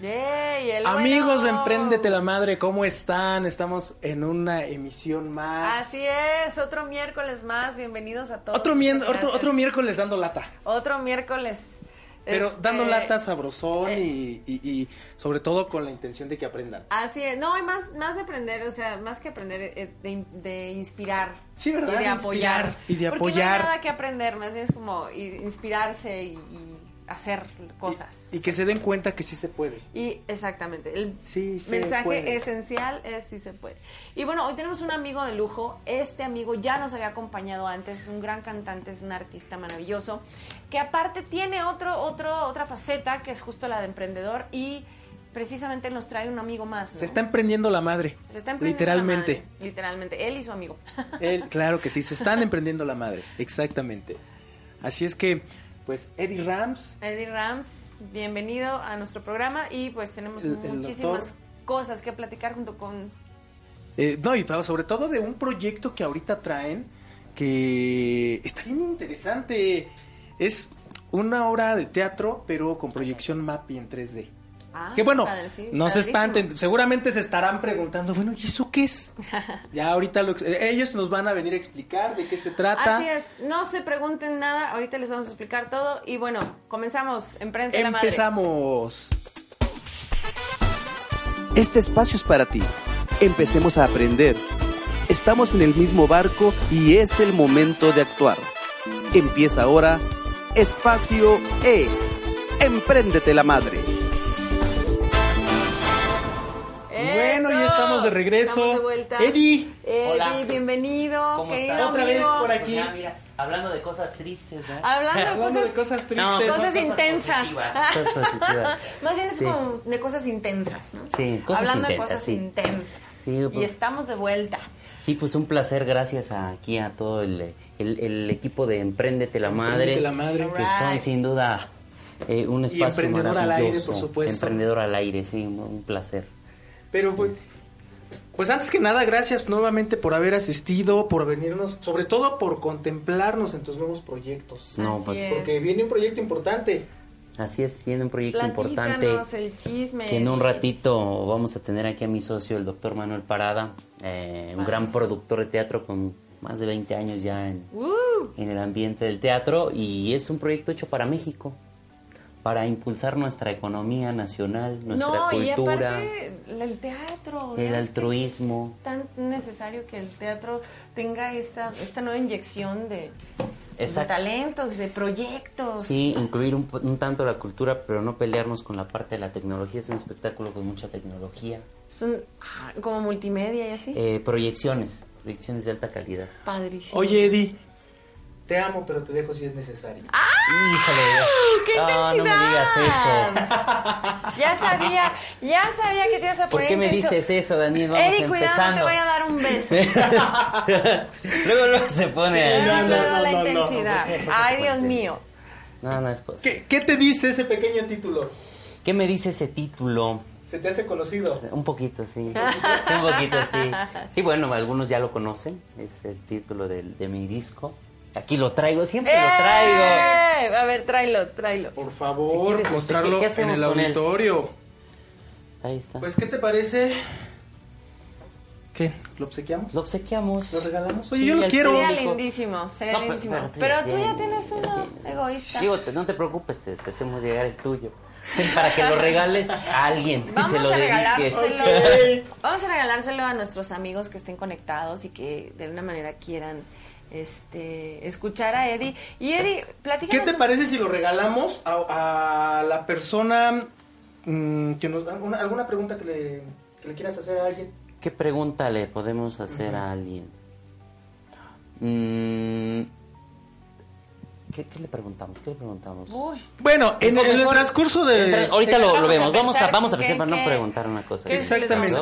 Yay, el Amigos de bueno. Emprendete la Madre, ¿cómo están? Estamos en una emisión más. Así es, otro miércoles más, bienvenidos a todos. Otro, mien- otro, otro miércoles dando lata. Otro miércoles. Pero Este, dando lata sabrosón eh. y, y- y sobre todo con la intención de que aprendan. Así es, no, hay más, más de aprender, o sea, más que aprender, eh, de, de inspirar. Sí, ¿verdad? Y de De apoyar. y de Porque apoyar. no hay nada que aprender, más bien es como inspirarse y, y hacer cosas. Y, y que se den cuenta que sí se puede. Y exactamente, el Sí mensaje puede. esencial es si se puede. Y bueno, hoy tenemos un amigo de lujo. Este amigo ya nos había acompañado antes, es un gran cantante, es un artista maravilloso, que aparte tiene otro, otro, otra faceta que es justo la de emprendedor y precisamente nos trae un amigo más. ¿no? Se está emprendiendo la madre. Se está emprendiendo Literalmente. la madre, literalmente, él y su amigo. Él, claro que sí, se están emprendiendo la madre. Exactamente. Así es que, pues, Eddie Rams. Eddie Rams, bienvenido a nuestro programa y pues tenemos El- muchísimas cosas que platicar junto con eh, no, y pero sobre todo de un proyecto que ahorita traen que está bien interesante. Es una obra de teatro, pero con proyección MAPI en 3D. Ah, que bueno, padre, sí, no se espanten, seguramente se estarán preguntando, bueno, ¿y eso qué es? ya ahorita lo eh, ellos nos van a venir a explicar de qué se trata. Así es, no se pregunten nada, ahorita les vamos a explicar todo y bueno, comenzamos, Emprende la Madre. Empezamos. Este espacio es para ti. Empecemos a aprender. Estamos en el mismo barco y es el momento de actuar. Empieza ahora Espacio E. Empréndete la madre. De regreso. Estamos de vuelta. Eddie. Eddie, Hola. bienvenido, ¿Cómo estás? Otra vez por aquí. Ya, mira, hablando de cosas tristes, ¿verdad? Hablando cosas, de cosas tristes. No, cosas cosas intensas. positivas. Más bien es Sí. como de cosas intensas, ¿no? Sí, cosas Hablando intensas, de cosas sí. intensas. Sí, y pues- estamos de vuelta. Sí, pues un placer, gracias a, aquí a todo el, el- el equipo de Empréndete la Madre. Empréndete la Madre. Que son sin duda eh, un espacio Emprendedor al aire, maravilloso. por supuesto. Emprendedor al aire, sí, un, un placer. Pero pues, pues antes que nada, gracias nuevamente por haber asistido, por venirnos, sobre todo por contemplarnos en tus nuevos proyectos. No, pues es. Porque viene un proyecto importante. así es, viene un proyecto importante. Platícanos el chisme. Que en un ratito vamos a tener aquí a mi socio, el doctor Manuel Parada, eh, un gran productor de teatro con más de 20 años ya en, ¡Uh! en el ambiente del teatro y es un proyecto hecho para México, para impulsar nuestra economía nacional, nuestra no, y cultura, aparte el teatro. el altruismo. es tan necesario que el teatro tenga esta, esta nueva inyección de, talentos, de proyectos. Sí, incluir un tanto la cultura, pero no pelearnos con la parte de la tecnología. Es un espectáculo con mucha tecnología. Son ah, como multimedia y así. Eh, proyecciones, proyecciones de alta calidad. Padrísimo. Oye, Eddie, te amo, pero te dejo si es necesario. Híjole, ¡Qué no, no me digas eso. Ya sabía, ya sabía que te ibas a ¿Por poner qué me intenso. dices eso, Daniel? Vamos Eddie, cuidado, no te empezando. vaya a dar un beso. luego, luego se pone. Ya, no, luego no, la no, no. intensidad. Ay, Dios mío. No, no es posible. ¿Qué, qué te dice ese pequeño título? ¿Qué me dice ese título? ¿Se te hace conocido? Un poquito, sí. Sí, un poquito, sí. Sí, bueno, algunos ya lo conocen. Es el título del- de, mi disco. Aquí lo traigo, siempre lo traigo. ¡Eh! A ver, tráelo, tráelo. Por Si favor, quieres, este, mostrarlo ¿qué- qué en el auditorio. Ahí está. Pues, ¿qué te parece? ¿Qué? ¿Lo obsequiamos? lo obsequiamos. ¿Lo regalamos? Oye, Sí, yo lo quiero. Sería lindísimo, sería No, lindísimo. pero tú Pero ya tú ya tienes, tienes ya uno, egoísta. Digo, te- no te preocupes, te, te hacemos llegar el tuyo. Sí, para que lo regales a alguien. y Vamos se lo a regalárselo. Vamos a regalárselo a nuestros amigos que estén conectados y que de alguna manera quieran este escuchar a Eddie. Y Eddie, ¿Qué platícanos. te parece si lo regalamos a, a la persona mm, que nos alguna, alguna pregunta que le, que le quieras hacer a alguien? ¿Qué pregunta le podemos hacer a alguien? Mm, ¿Qué, qué le preguntamos? ¿Qué le preguntamos? Uy, Bueno, en el, en el transcurso de... Ahorita lo, vemos. Vamos a, vamos a qué- pensar para no qué- preguntar una cosa. ¿qué Exactamente.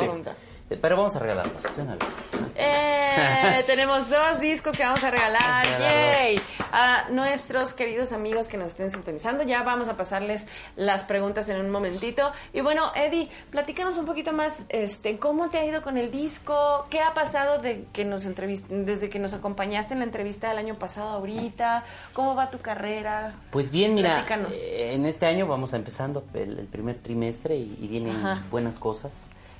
Pero vamos a regalarlos. Eh, tenemos dos discos que vamos a regalar. ¡Yay! A nuestros queridos amigos que nos estén sintonizando. Ya vamos a pasarles las preguntas en un momentito. Y bueno, Eddie, platícanos un poquito más, este, ¿cómo te ha ido con el disco? ¿Qué ha pasado de que nos desde que nos acompañaste en la entrevista del año pasado ahorita? ¿Cómo va tu carrera? Pues bien, mira, Platícanos. eh, en este año vamos a empezando el, el primer trimestre y, y vienen Ajá. buenas cosas.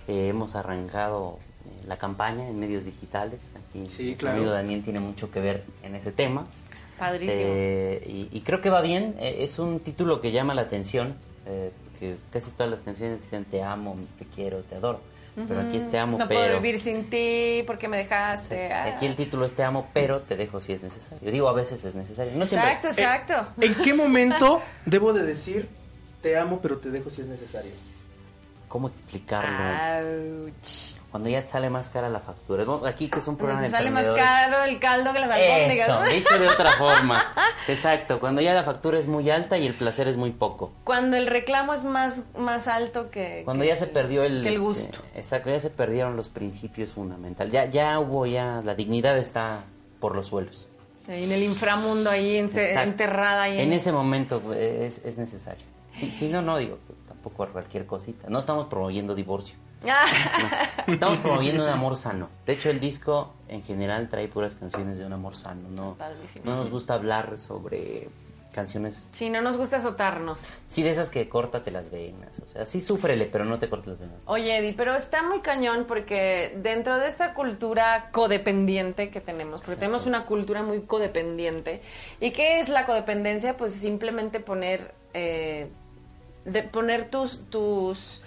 Eh, hemos arrancado eh, la campaña en medios digitales. Aquí Sí, claro. amigo Daniel tiene mucho que ver en ese tema. Padrísimo. Eh, y, y creo que va bien. Eh, es un título que llama la atención. Eh, porque casi todas las canciones dicen te amo, te quiero, te adoro. Pero aquí es te amo, no pero... puedo vivir sin ti porque me dejaste. Ah. Aquí el título es te amo, pero te dejo si es necesario. Digo, a veces es necesario. No siempre. Exacto, exacto. ¿En qué momento debo de decir te amo, pero te dejo si es necesario? ¿Cómo explicarlo? Ouch. Cuando ya te sale más cara la factura. Aquí que es un programa de sale más caro el caldo que las albóndigas. Eso, dicho de otra forma. Exacto, cuando ya la factura es muy alta y el placer es muy poco. Cuando el reclamo es más, más alto que... Cuando que- ya se perdió el... que el este, gusto. exacto, ya se perdieron los principios fundamentales. Ya, ya hubo ya... La dignidad está por los suelos. Ahí en el inframundo, ahí Exacto. enterrada. Ahí En ese momento pues, es, es necesario. Si, si no, no, digo, cualquier cosita. No estamos promoviendo divorcio. Ah, Estamos promoviendo un amor sano. De hecho, el disco en general trae puras canciones de un amor sano. No, Padrísimo. no nos gusta hablar sobre canciones, sí, no nos gusta azotarnos. sí, de esas que córtate las venas. O sea, sí, súfrele, pero no te cortes las venas. Oye, Eddie, pero está muy cañón porque dentro de esta cultura codependiente que tenemos, porque tenemos una cultura muy codependiente. ¿Y qué es la codependencia? Pues simplemente poner, eh, de poner tus, tus,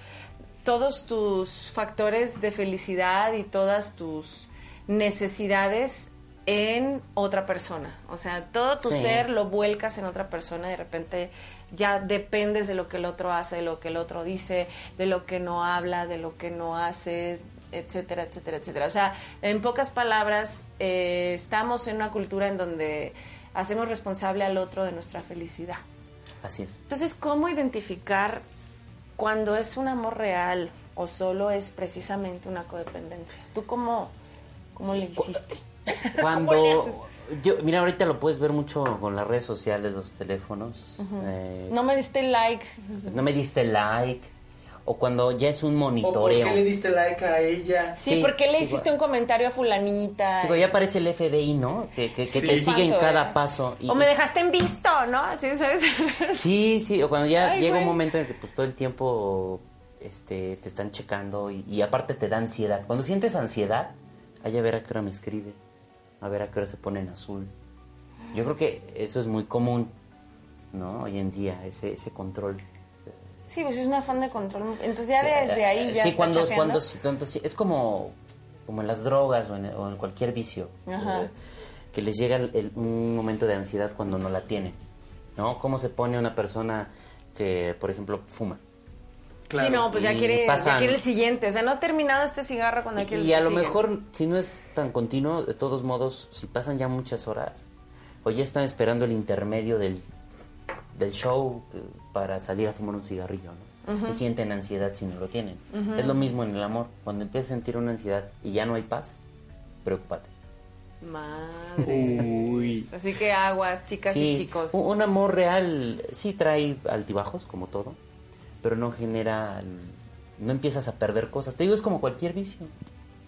todos tus factores de felicidad y todas tus necesidades en otra persona. O sea, todo tu Sí. ser lo vuelcas en otra persona y de repente ya dependes de lo que el otro hace, de lo que el otro dice, de lo que no habla, de lo que no hace, etcétera, etcétera, etcétera. O sea, en pocas palabras, eh, estamos en una cultura en donde hacemos responsable al otro de nuestra felicidad. Así es. Entonces, ¿cómo identificar cuando es un amor real o solo es precisamente una codependencia? ¿Tú cómo, cómo le hiciste? ¿Cómo le haces? Cuando... Yo, mira, ahorita lo puedes ver mucho con las redes sociales, los teléfonos. Eh, No me diste like. no me diste like. O cuando ya es un ¿O por monitoreo. qué le diste like a ella? Sí, Sí, porque le sí, hiciste bueno. un comentario a fulanita. Digo, ya aparece el FBI, ¿no? Que, que, que Sí. te sigue en cada ¿eh? paso. y- O me dejaste en visto, ¿no? Así, ¿sabes? Sí, sí, o cuando ya Ay, llega un momento en que pues todo el tiempo este, te están checando y, y aparte te da ansiedad. Cuando sientes ansiedad, hay a ver a qué hora me escribe, a ver a qué hora se pone en azul. Yo creo que eso es muy común, ¿no? Hoy en día, ese, ese control. Sí, pues es un afán de control. Entonces ya desde ahí ya Sí, está cuando, cuando, es como, como en las drogas o en, o en cualquier vicio, Ajá. eh, que les llega el- el- un momento de ansiedad cuando no la tienen, ¿no? ¿Cómo se pone una persona que, por ejemplo, fuma? Claro. Sí, no, pues ya Y quiere, ya quiere el siguiente. O sea, no ha terminado este cigarro cuando quiere el Y a lo sigue. mejor, si no es tan continuo, de todos modos, si pasan ya muchas horas, o ya están esperando el intermedio del, del show eh, para salir a fumar un cigarrillo, ¿no? Y sienten ansiedad si no lo tienen. Es lo mismo en el amor. Cuando empiezas a sentir una ansiedad y ya no hay paz, preocúpate. Madre. Así que aguas, chicas y chicos. un, un amor real sí trae altibajos, como todo, pero no genera, no empiezas a perder cosas. Te digo, es como cualquier vicio.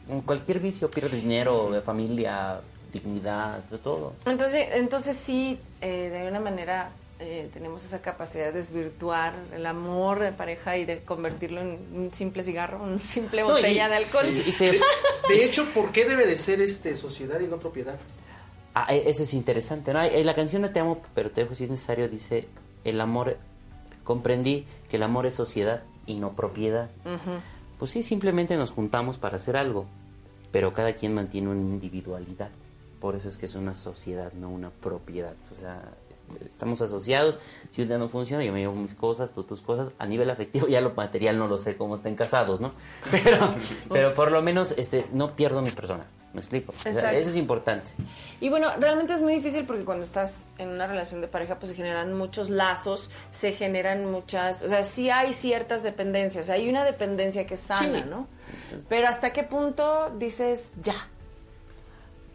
En cualquier vicio pierdes dinero, de familia, dignidad, de todo. Entonces, entonces sí, eh, de alguna manera eh, tenemos esa capacidad de desvirtuar el amor de pareja y de convertirlo en un simple cigarro, una simple No, y- botella de alcohol. y- y se- De hecho, ¿por qué debe de ser este sociedad y no propiedad? Ah, e- eso es interesante. ¿no? Eh, La canción de Te amo, pero te dejo si es necesario dice, el amor, comprendí que el amor es sociedad y no propiedad. Pues sí, simplemente nos juntamos para hacer algo, pero cada quien mantiene una individualidad. Por eso es que es una sociedad, no una propiedad. O sea, estamos asociados. Si un día no funciona, yo me llevo mis cosas, tú tus cosas. A nivel afectivo, ya lo material no lo sé cómo estén casados, ¿no? Pero, pero por lo menos este, no pierdo mi persona. ¿Me explico? O sea, eso es importante. Y bueno, realmente es muy difícil porque cuando estás en una relación de pareja, pues se generan muchos lazos, se generan muchas, o sea, sí hay ciertas dependencias, hay una dependencia que es sana, Sí. ¿no? Pero hasta qué punto dices ya.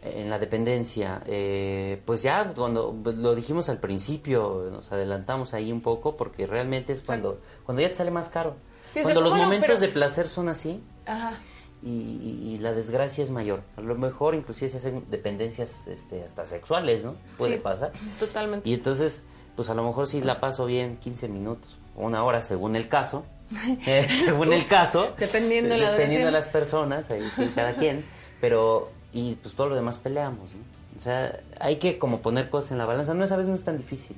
En la dependencia, eh, pues ya cuando pues, lo dijimos al principio, nos adelantamos ahí un poco porque realmente es cuando, cuando ya te sale más caro. Sí, o sea, cuando los ¿cómo lo- momentos pero- de placer son así Ajá. y, y- y la desgracia es mayor. A lo mejor inclusive se hacen dependencias este, hasta sexuales, ¿no? Puede Sí, pasar. Totalmente. Y entonces, pues a lo mejor sí la paso bien 15 minutos o una hora según el caso. eh, según el caso. Dependiendo de la Dependiendo de las personas, ahí cada quien. Pero, y pues todo lo demás peleamos, ¿no? O sea, hay que como poner cosas en la balanza. No es a veces no es tan difícil.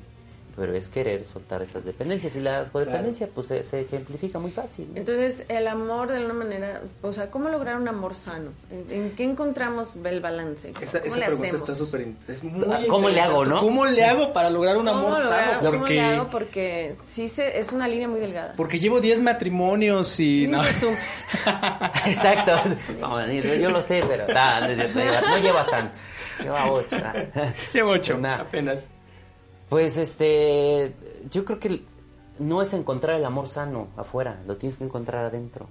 Pero es querer soltar esas dependencias. Y la codependencia, pues se, se ejemplifica muy fácil. ¿no? Entonces, el amor de alguna manera, o sea, ¿cómo lograr un amor sano? ¿En, en qué encontramos el balance? Esa, ¿Cómo esa le pregunta hacemos? está súper... Es muy Ah, ¿cómo le hago, no? ¿Cómo le hago para lograr un ¿Cómo amor sano? ¿Cómo Porque, le hago? Porque sí se, es una línea muy delgada. porque llevo 10 matrimonios y... No. Exacto. No, yo lo sé, pero no, no lleva, no lleva tanto. Lleva ocho. nah. llevo 8, Nah. apenas. Pues este, yo creo que no es encontrar el amor sano afuera, lo tienes que encontrar adentro.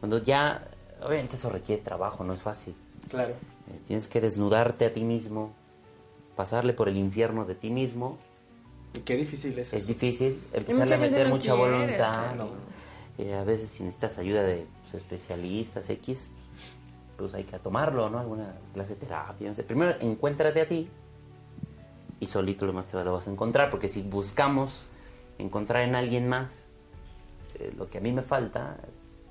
Cuando ya, obviamente eso requiere trabajo, no es fácil. Claro. Eh, Tienes que desnudarte a ti mismo, pasarle por el infierno de ti mismo. Y qué difícil es Es eso. difícil, empezarle a meter no mucha quiere voluntad. hacerlo. Eh, a veces si necesitas ayuda de pues, especialistas X, pues hay que tomarlo, ¿no? Alguna clase de terapia, no sé. Primero encuéntrate a ti y solito lo más te lo vas a encontrar, porque si buscamos encontrar en alguien más eh, lo que a mí me falta,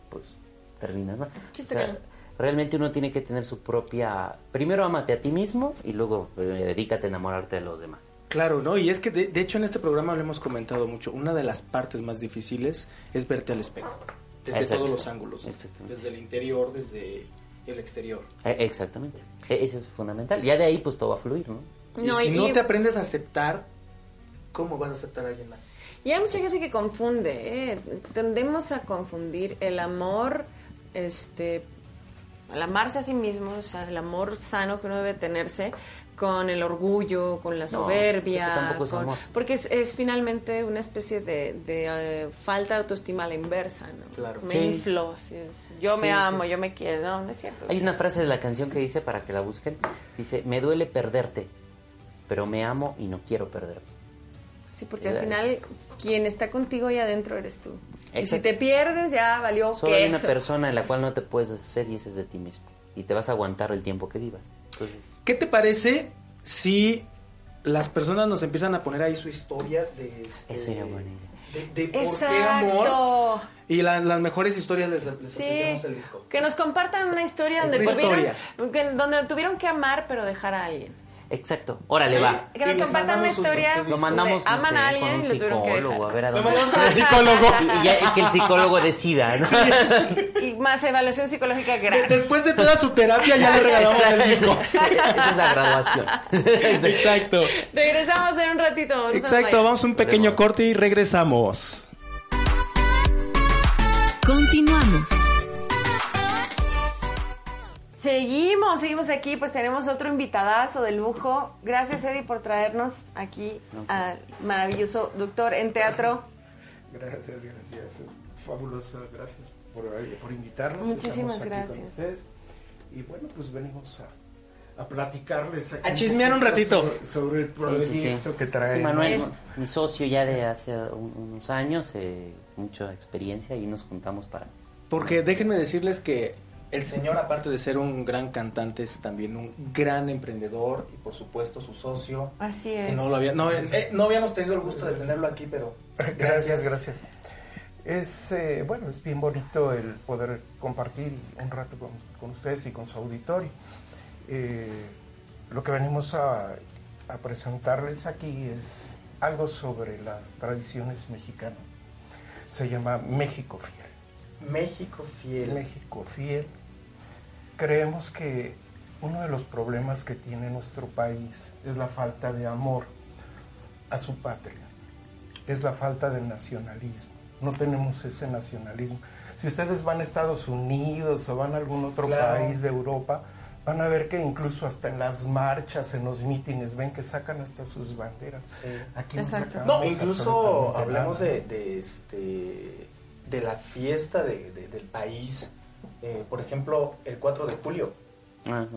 pues terminas mal. Sí, O sea, realmente uno tiene que tener su propia... Primero amate a ti mismo y luego eh, dedícate a enamorarte de los demás. Claro, ¿no? Y es que de, de hecho en este programa lo hemos comentado mucho. Una de las partes más difíciles es verte al espejo. Desde todos los ángulos. Exactamente. Desde el interior, desde el exterior. Eh, exactamente. Eh, Eso es fundamental. Ya de ahí pues todo va a fluir, ¿no? No, y si y- no y- te aprendes a aceptar, ¿cómo vas a aceptar a alguien más? Y hay mucha gente que confunde, ¿eh? tendemos a confundir el amor, este, al amarse a sí mismo, o sea, el amor sano que uno debe tenerse con el orgullo, con la No, soberbia, eso tampoco es con- amor. porque es, es finalmente una especie de, de, eh, falta de autoestima a la inversa, ¿no? Claro. Me Sí. inflo, así es. yo Sí, me amo, sí. yo me quiero, no, no es cierto. Hay una frase de la canción que dice, para que la busquen, dice, me duele perderte, pero me amo y no quiero perderte. Sí, porque al Eh, final quien está contigo ahí adentro eres tú. Y si Exacto. te pierdes ya valió Solo hay una queso. persona en la cual no te puedes deshacer y esa es de ti mismo. Y te vas a aguantar el tiempo que vivas. Entonces, ¿Qué te parece si las personas nos empiezan a poner ahí su historia de... este, Eso era buena idea. De, de por qué amor. Exacto. Y la- las mejores historias les, les Sí, el disco. que nos compartan una historia donde, tuvieron, historia. que- donde tuvieron que amar pero dejar a alguien. Exacto. Órale, va. Que nos compartan una historia Lo mandamos aman no sé, a alguien con un psicólogo, a ver a Lo dónde. mandamos con el psicólogo. Y, ya- y que el psicólogo decida, ¿no? Y más evaluación psicológica gratis. Después de toda su terapia ya le regalamos el disco. Esa es la graduación. Exacto. Regresamos en un ratito. Exacto, vamos a un pequeño corte y regresamos. Continuamos. Seguimos, seguimos aquí, pues tenemos otro invitadazo de lujo. Gracias Eddie por traernos aquí al maravilloso doctor en teatro. Gracias, gracias. Fabuloso, gracias por, por invitarnos. Muchísimas aquí gracias. Con ustedes. Y bueno, pues venimos a, a platicarles. aquí A chismear un ratito. Sobre, sobre el Sí, proyecto sí, sí. que trae. Sí, Manuel, Es- mi socio ya de hace un- unos años, eh, mucha experiencia y nos juntamos para... Porque déjenme decirles que el señor, aparte de ser un gran cantante, es también un gran emprendedor y por supuesto su socio. Así es. No, lo había, no, eh, no habíamos tenido el gusto de tenerlo aquí, pero Gracias, gracias. Es, eh, bueno, es bien bonito el poder compartir un rato con, con ustedes y con su auditorio. Eh, lo que venimos a, a presentarles aquí es algo sobre las tradiciones mexicanas. Se llama México Fiel. México fiel. México Fiel. Creemos que uno de los problemas que tiene nuestro país es la falta de amor a su patria, es la falta de nacionalismo. No tenemos ese nacionalismo. Si ustedes van a Estados Unidos o van a algún otro Claro. país de Europa, van a ver que incluso hasta en las marchas, en los mítines, ven que sacan hasta sus banderas. Sí. Aquí Exacto. No, incluso nada. de, de, este, de la fiesta de- de- del país. Eh, por ejemplo, el 4 de julio. Ajá.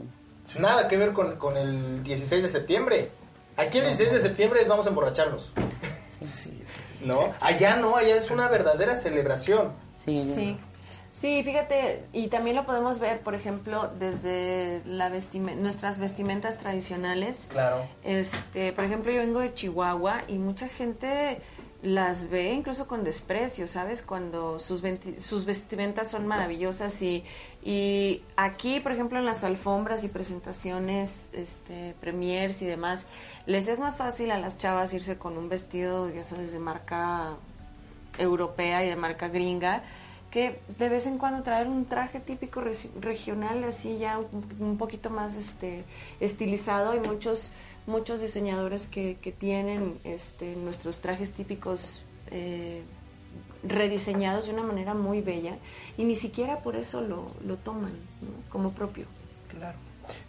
Nada que ver con, con el 16 de septiembre. Aquí el 16 de septiembre es vamos a emborracharnos. Sí, sí, sí. ¿No? Allá no, allá es una verdadera celebración. Sí, Sí. Sí, fíjate, y también lo podemos ver, por ejemplo, desde la vestime- nuestras vestimentas tradicionales. Claro. Este, por ejemplo, yo vengo de Chihuahua y mucha gente las ve incluso con desprecio, ¿sabes? Cuando sus, sus vestimentas son maravillosas y, y aquí, por ejemplo, en las alfombras y presentaciones, este, premiers y demás, les es más fácil a las chavas irse con un vestido, ya sabes, de marca europea y de marca gringa, que de vez en cuando traer un traje típico regi- regional, así ya un, un poquito más este estilizado. Hay muchos muchos diseñadores que, que tienen este nuestros trajes típicos eh, rediseñados de una manera muy bella y ni siquiera por eso lo, lo toman como propio. Claro.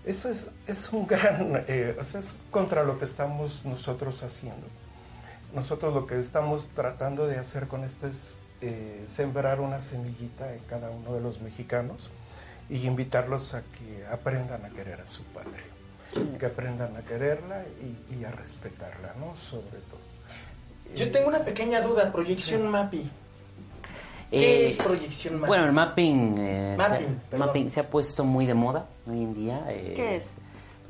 Eso es, es un gran, eh, o sea, es contra lo que estamos nosotros haciendo. Nosotros lo que estamos tratando de hacer con esto es eh, sembrar una semillita en cada uno de los mexicanos y invitarlos a que aprendan a querer a su patria, que aprendan a quererla y, y a respetarla, ¿no? Sobre todo. Yo tengo una pequeña duda, proyección MAPI. ¿Qué Eh, es proyección MAPI? Bueno, el mapping, eh, Mapping, se, mapping se ha puesto muy de moda hoy en día. eh, ¿Qué es?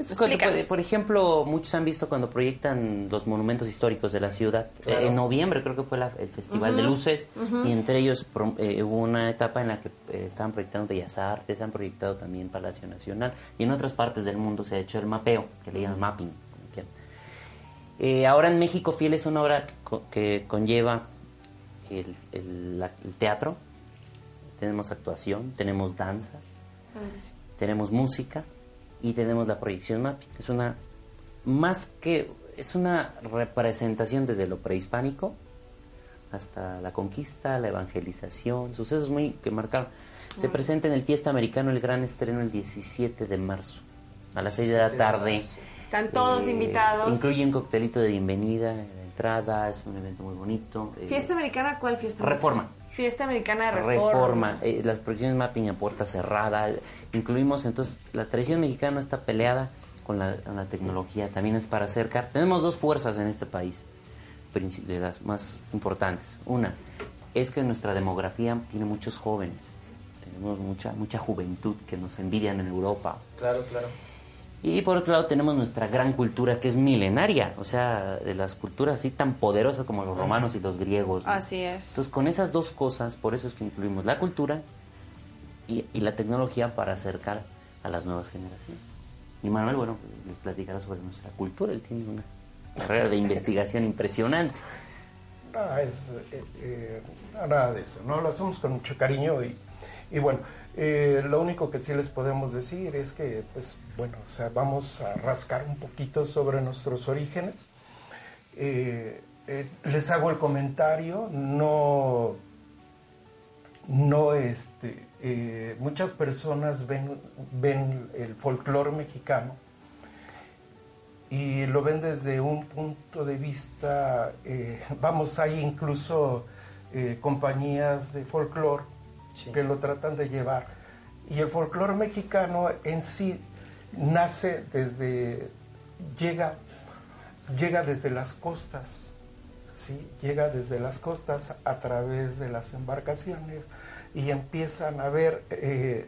Pues, por, ejemplo, muchos han visto cuando proyectan los monumentos históricos de la ciudad. Claro. Eh, en noviembre creo que fue la- el Festival de Luces y entre ellos pro- eh, hubo una etapa en la que eh, estaban proyectando Bellas Artes, han proyectado también Palacio Nacional y en otras partes del mundo se ha hecho el mapeo, que le llaman mapping. ahora en México Fiel es una obra co- que conlleva el, el- la- el teatro, tenemos actuación, tenemos danza, tenemos música y tenemos la proyección mapping. Es una más que es una representación desde lo prehispánico hasta la conquista, la evangelización, sucesos muy que marcaron. Se presenta en el Fiesta Americano el gran estreno el 17 de marzo a las 6 de la tarde. Están todos Eh, invitados. Incluye un coctelito de bienvenida, de entrada, es un evento muy bonito. eh, ¿Fiesta americana cuál fiesta? Reforma. Fiesta americana Reforma. Reforma, eh, las proyecciones mapping a puerta cerrada, incluimos entonces la tradición mexicana no está peleada con la, con la tecnología, también es para acercar. Tenemos dos fuerzas en este país, de las más importantes. Una es que nuestra demografía tiene muchos jóvenes, tenemos mucha mucha juventud que nos envidian en Europa. Claro, claro. Y por otro lado tenemos nuestra gran cultura que es milenaria, o sea, de las culturas así tan poderosas como los romanos y los griegos. ¿no? Así es. Entonces, con esas dos cosas, por eso es que incluimos la cultura y, y la tecnología para acercar a las nuevas generaciones. Y Manuel, bueno, les platicará sobre nuestra cultura. Él tiene una carrera de investigación impresionante. No, es, eh, eh, nada de eso, ¿no? Lo hacemos con mucho cariño y, y bueno, eh, lo único que sí les podemos decir es que, pues, bueno, vamos a rascar un poquito sobre nuestros orígenes. Eh, eh, les hago el comentario, no, no, este, muchas personas ven, ven el folclore mexicano y lo ven desde un punto de vista, vamos, hay incluso compañías de folclore Que lo tratan de llevar. Y el folclore mexicano en sí nace desde, llega, llega desde las costas, ¿sí? llega desde las costas a través de las embarcaciones y empiezan a ver, eh,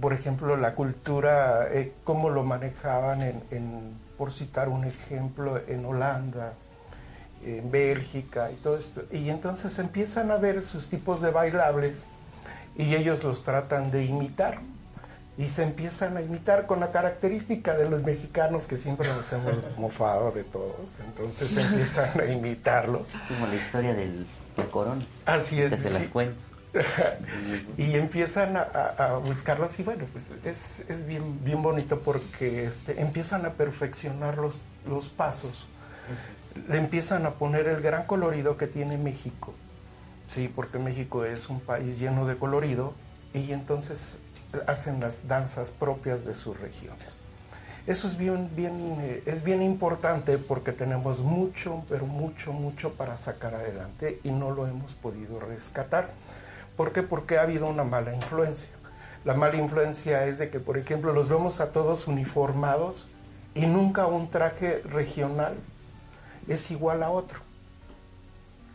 por ejemplo, la cultura, eh, cómo lo manejaban, en, en- por citar un ejemplo, en Holanda, en Bélgica y todo esto. Y entonces empiezan a ver sus tipos de bailables y ellos los tratan de imitar. Y se empiezan a imitar con la característica de los mexicanos que siempre nos hemos mofado de todos. Entonces empiezan a imitarlos. Como la historia del, la corona. Así es. Que se las cuentas. y empiezan a, a- a buscarlos y bueno, pues es, es bien, bien bonito porque este, empiezan a perfeccionar los, los pasos, le empiezan a poner el gran colorido que tiene México, sí, porque México es un país lleno de colorido y entonces hacen las danzas propias de sus regiones. Eso es bien, bien, eh, es bien importante porque tenemos mucho, pero mucho, mucho para sacar adelante y no lo hemos podido rescatar. ¿Por qué? Porque ha habido una mala influencia. La mala influencia es de que, por ejemplo, los vemos a todos uniformados y nunca un traje regional es igual a otro.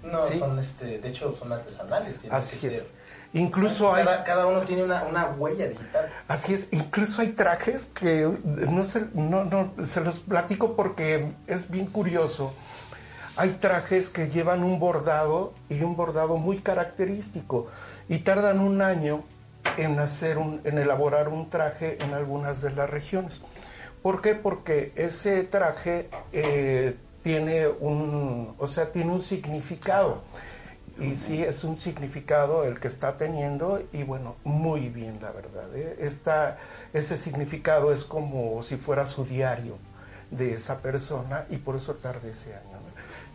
No, son, este, de hecho, son artesanales. Así es. Incluso hay... Cada, uno tiene una, una, huella digital. Así es. Incluso hay trajes que no se, no, no, se los platico porque es bien curioso. Hay trajes que llevan un bordado y un bordado muy característico y tardan un año en hacer un, en elaborar un traje en algunas de las regiones. ¿Por qué? Porque ese traje eh, tiene un, o sea, tiene un significado. Y sí, es un significado el que está teniendo y bueno, muy bien, la verdad. ¿eh? ese significado es como si fuera su diario de esa persona y por eso tarde ese año.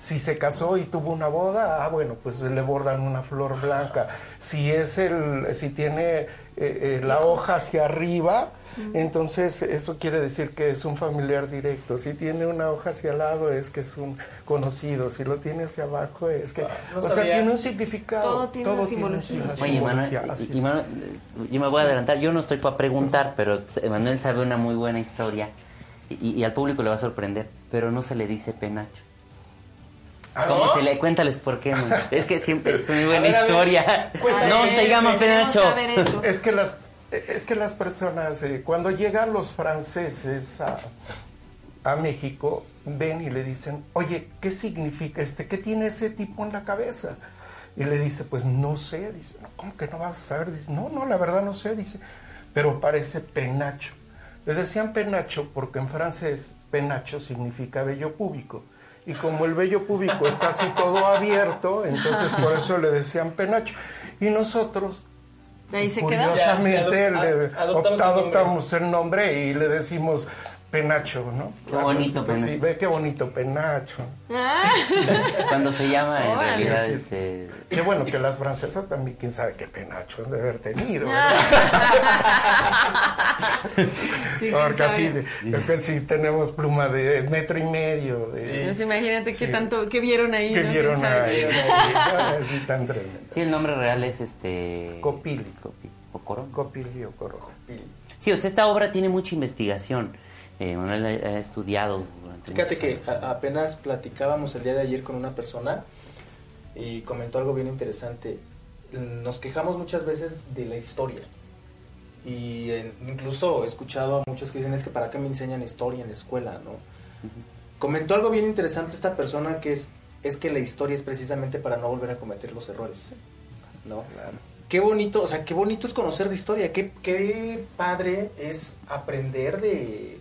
Si se casó y tuvo una boda, ah, bueno, pues le bordan una flor blanca. Si es el, si tiene eh, eh, la hoja hacia arriba, entonces, eso quiere decir que es un familiar directo. Si tiene una hoja hacia el lado, es que es un conocido. Si lo tiene hacia abajo, es que. Ah, o sea, tiene un significado. Todo tiene una simbología. Oye, Manuel, yo me voy a adelantar. Yo no estoy para preguntar, pero Manuel sabe una muy buena historia. Y, al público le va a sorprender. Pero no se le dice penacho. ¿Ah, ¿Cómo se le cuéntales por qué? Es que siempre es muy buena historia. no se llama penacho. Es que las es que las personas, eh, cuando llegan los franceses a, México, ven y le dicen, oye, ¿qué significa este? ¿Qué tiene ese tipo en la cabeza? Y le dice, pues no sé. Dice, ¿cómo que no vas a saber? Dice, no, no, la verdad no sé. Dice, pero parece penacho. Le decían penacho porque en francés penacho significa vello público. Y como el vello público está así todo abierto, entonces por eso le decían penacho. Y nosotros Ahí se Curiosamente, le adoptamos, el nombre y le decimos Penacho, ¿no? Qué bonito Penacho. Sí, ve qué bonito Penacho. Ah. Cuando se llama en realidad este... Qué bueno que las francesas también, quién sabe qué Penacho han de haber tenido. sí, Porque así, tenemos pluma de metro y medio. De, pues imagínate qué tanto, qué vieron ahí. ¿Qué vieron ahí? así tan tremendo. Sí, el nombre real es este... Copil. Copil. ¿Ocoro? Copil y Ocoro. Sí, o sea, esta obra tiene mucha investigación eh, Manuel ha, estudiado. Fíjate que apenas platicábamos el día de ayer con una persona y comentó algo bien interesante. Nos quejamos muchas veces de la historia. Y incluso he escuchado a muchos que dicen es que para qué me enseñan historia en la escuela, ¿no? Comentó algo bien interesante esta persona que es, es que la historia es precisamente para no volver a cometer los errores, ¿no? Qué bonito, o sea, qué bonito es conocer de historia, qué, qué padre es aprender de,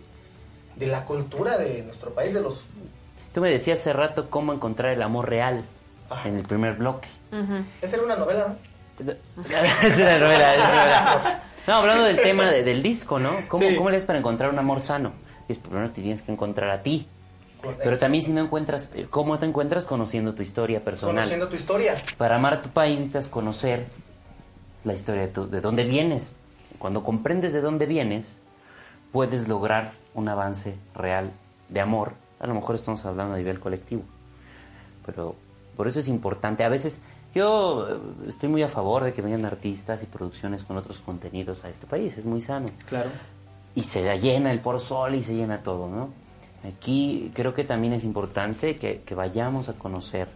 de la cultura de nuestro país, de los... Tú me decías hace rato cómo encontrar el amor real en el primer bloque. Esa era una novela, ¿no? es una novela, es una novela. No, hablando del tema del disco, ¿no? ¿Cómo, ¿Cómo le es para encontrar un amor sano? Es primero te tienes que encontrar a ti. Pero también si no encuentras, eh, ¿cómo te encuentras? Conociendo tu historia personal. Conociendo tu historia. Para amar tu país necesitas conocer la historia de, tu, de dónde vienes. Cuando comprendes de dónde vienes, puedes lograr un avance real de amor. A lo mejor estamos hablando a nivel colectivo, pero por eso es importante. A veces yo eh, estoy muy a favor de que vengan artistas y producciones con otros contenidos a este país, es muy sano. Claro. Y se llena el Foro Sol y se llena todo, ¿no? Aquí creo que también es importante que, que vayamos a conocer.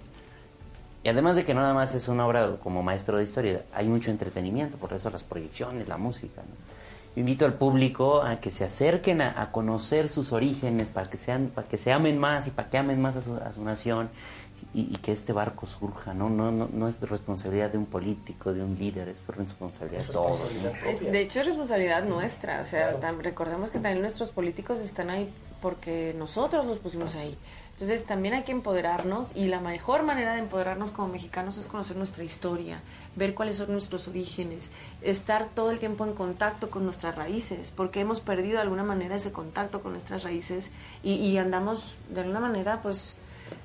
Y además de que nada más es una obra como maestro de historia, hay mucho entretenimiento, por eso las proyecciones, la música. ¿no? Invito al público a que se acerquen a, conocer sus orígenes para que sean para que se amen más y para que amen más a su, a su nación y, que este barco surja no no no no es responsabilidad de un político de un líder es responsabilidad de todos de hecho es responsabilidad nuestra o sea recordemos que también nuestros políticos están ahí porque nosotros los pusimos ahí. Entonces también hay que empoderarnos y la mejor manera de empoderarnos como mexicanos es conocer nuestra historia, ver cuáles son nuestros orígenes, estar todo el tiempo en contacto con nuestras raíces, porque hemos perdido de alguna manera ese contacto con nuestras raíces y, andamos de alguna manera pues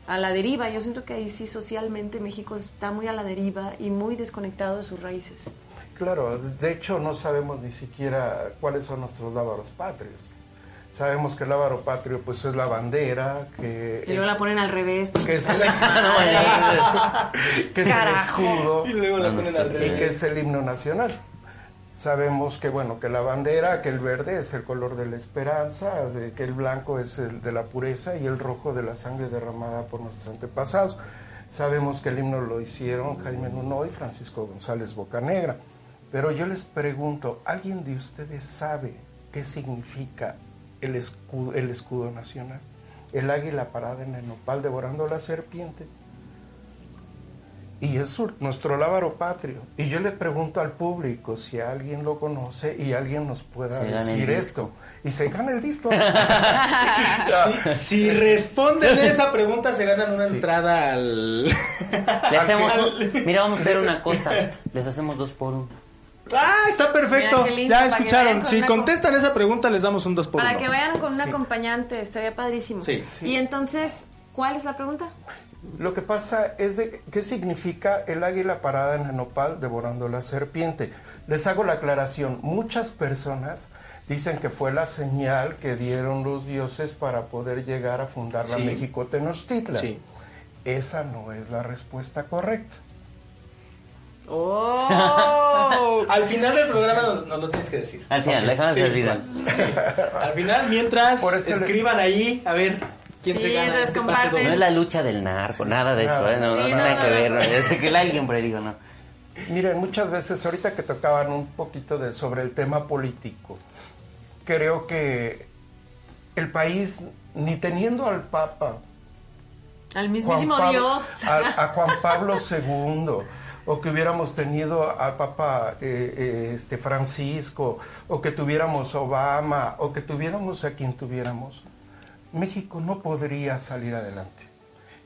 a la deriva. Yo siento que ahí sí socialmente México está muy a la deriva y muy desconectado de sus raíces. claro. De hecho, no sabemos ni siquiera cuáles son nuestros lábaros patrios. Sabemos que el lábaro patrio pues es la bandera, que, Y luego la ponen al revés. que es, el, que es el escudo Y luego la ponen al sí, y revés. que es el himno nacional. Sabemos que bueno que la bandera, que el verde es el color de la esperanza, de- que el blanco es el de la pureza y el rojo de la sangre derramada por nuestros antepasados. Sabemos que el himno lo hicieron Jaime Nuno y Francisco González Bocanegra. Pero yo les pregunto, ¿alguien de ustedes sabe qué significa el escudo, el escudo nacional? El águila parada en el nopal devorando la serpiente y es nuestro lábaro patrio. Y yo le pregunto al público si alguien lo conoce y alguien nos pueda Se decir esto. Y se gana el disco. Si, si responden esa pregunta, se ganan una Sí. entrada al. Le hacemos, mira, vamos a hacer una cosa. Les hacemos dos por uno. ¡Ah! Está perfecto. Mira qué lindo, ya escucharon. con Si contestan esa pregunta, les damos un 2 por Para 1 que vayan con un Sí. acompañante, estaría padrísimo. Sí. Y entonces, ¿cuál es la pregunta? Lo que pasa es de qué significa el águila parada en el nopal devorando la serpiente. Les hago la aclaración. Muchas personas dicen que fue la señal que dieron los dioses para poder llegar a fundar la Sí. México Tenochtitlan. Sí. Esa no es la respuesta correcta. ¡Oh! Al final del programa nos, nos lo tienes que decir. Al final, Ok, déjame sí, de olvidar. Al final, mientras Por eso le- escriban ahí, a ver quién Sí, se gana este pase. No es la lucha del narco, nada de eso, ¿eh? No, no, Sí, nada que ver. sé que alguien por ahí digo, no. Miren, muchas veces, ahorita que tocaban un poquito de, sobre el tema político, creo que el país, ni teniendo al Papa, Al mismísimo Pablo, Dios. a, a Juan Pablo II, o que hubiéramos tenido al Papa eh, eh, este Francisco, o que tuviéramos Obama, o que tuviéramos a quien tuviéramos, México no podría salir adelante.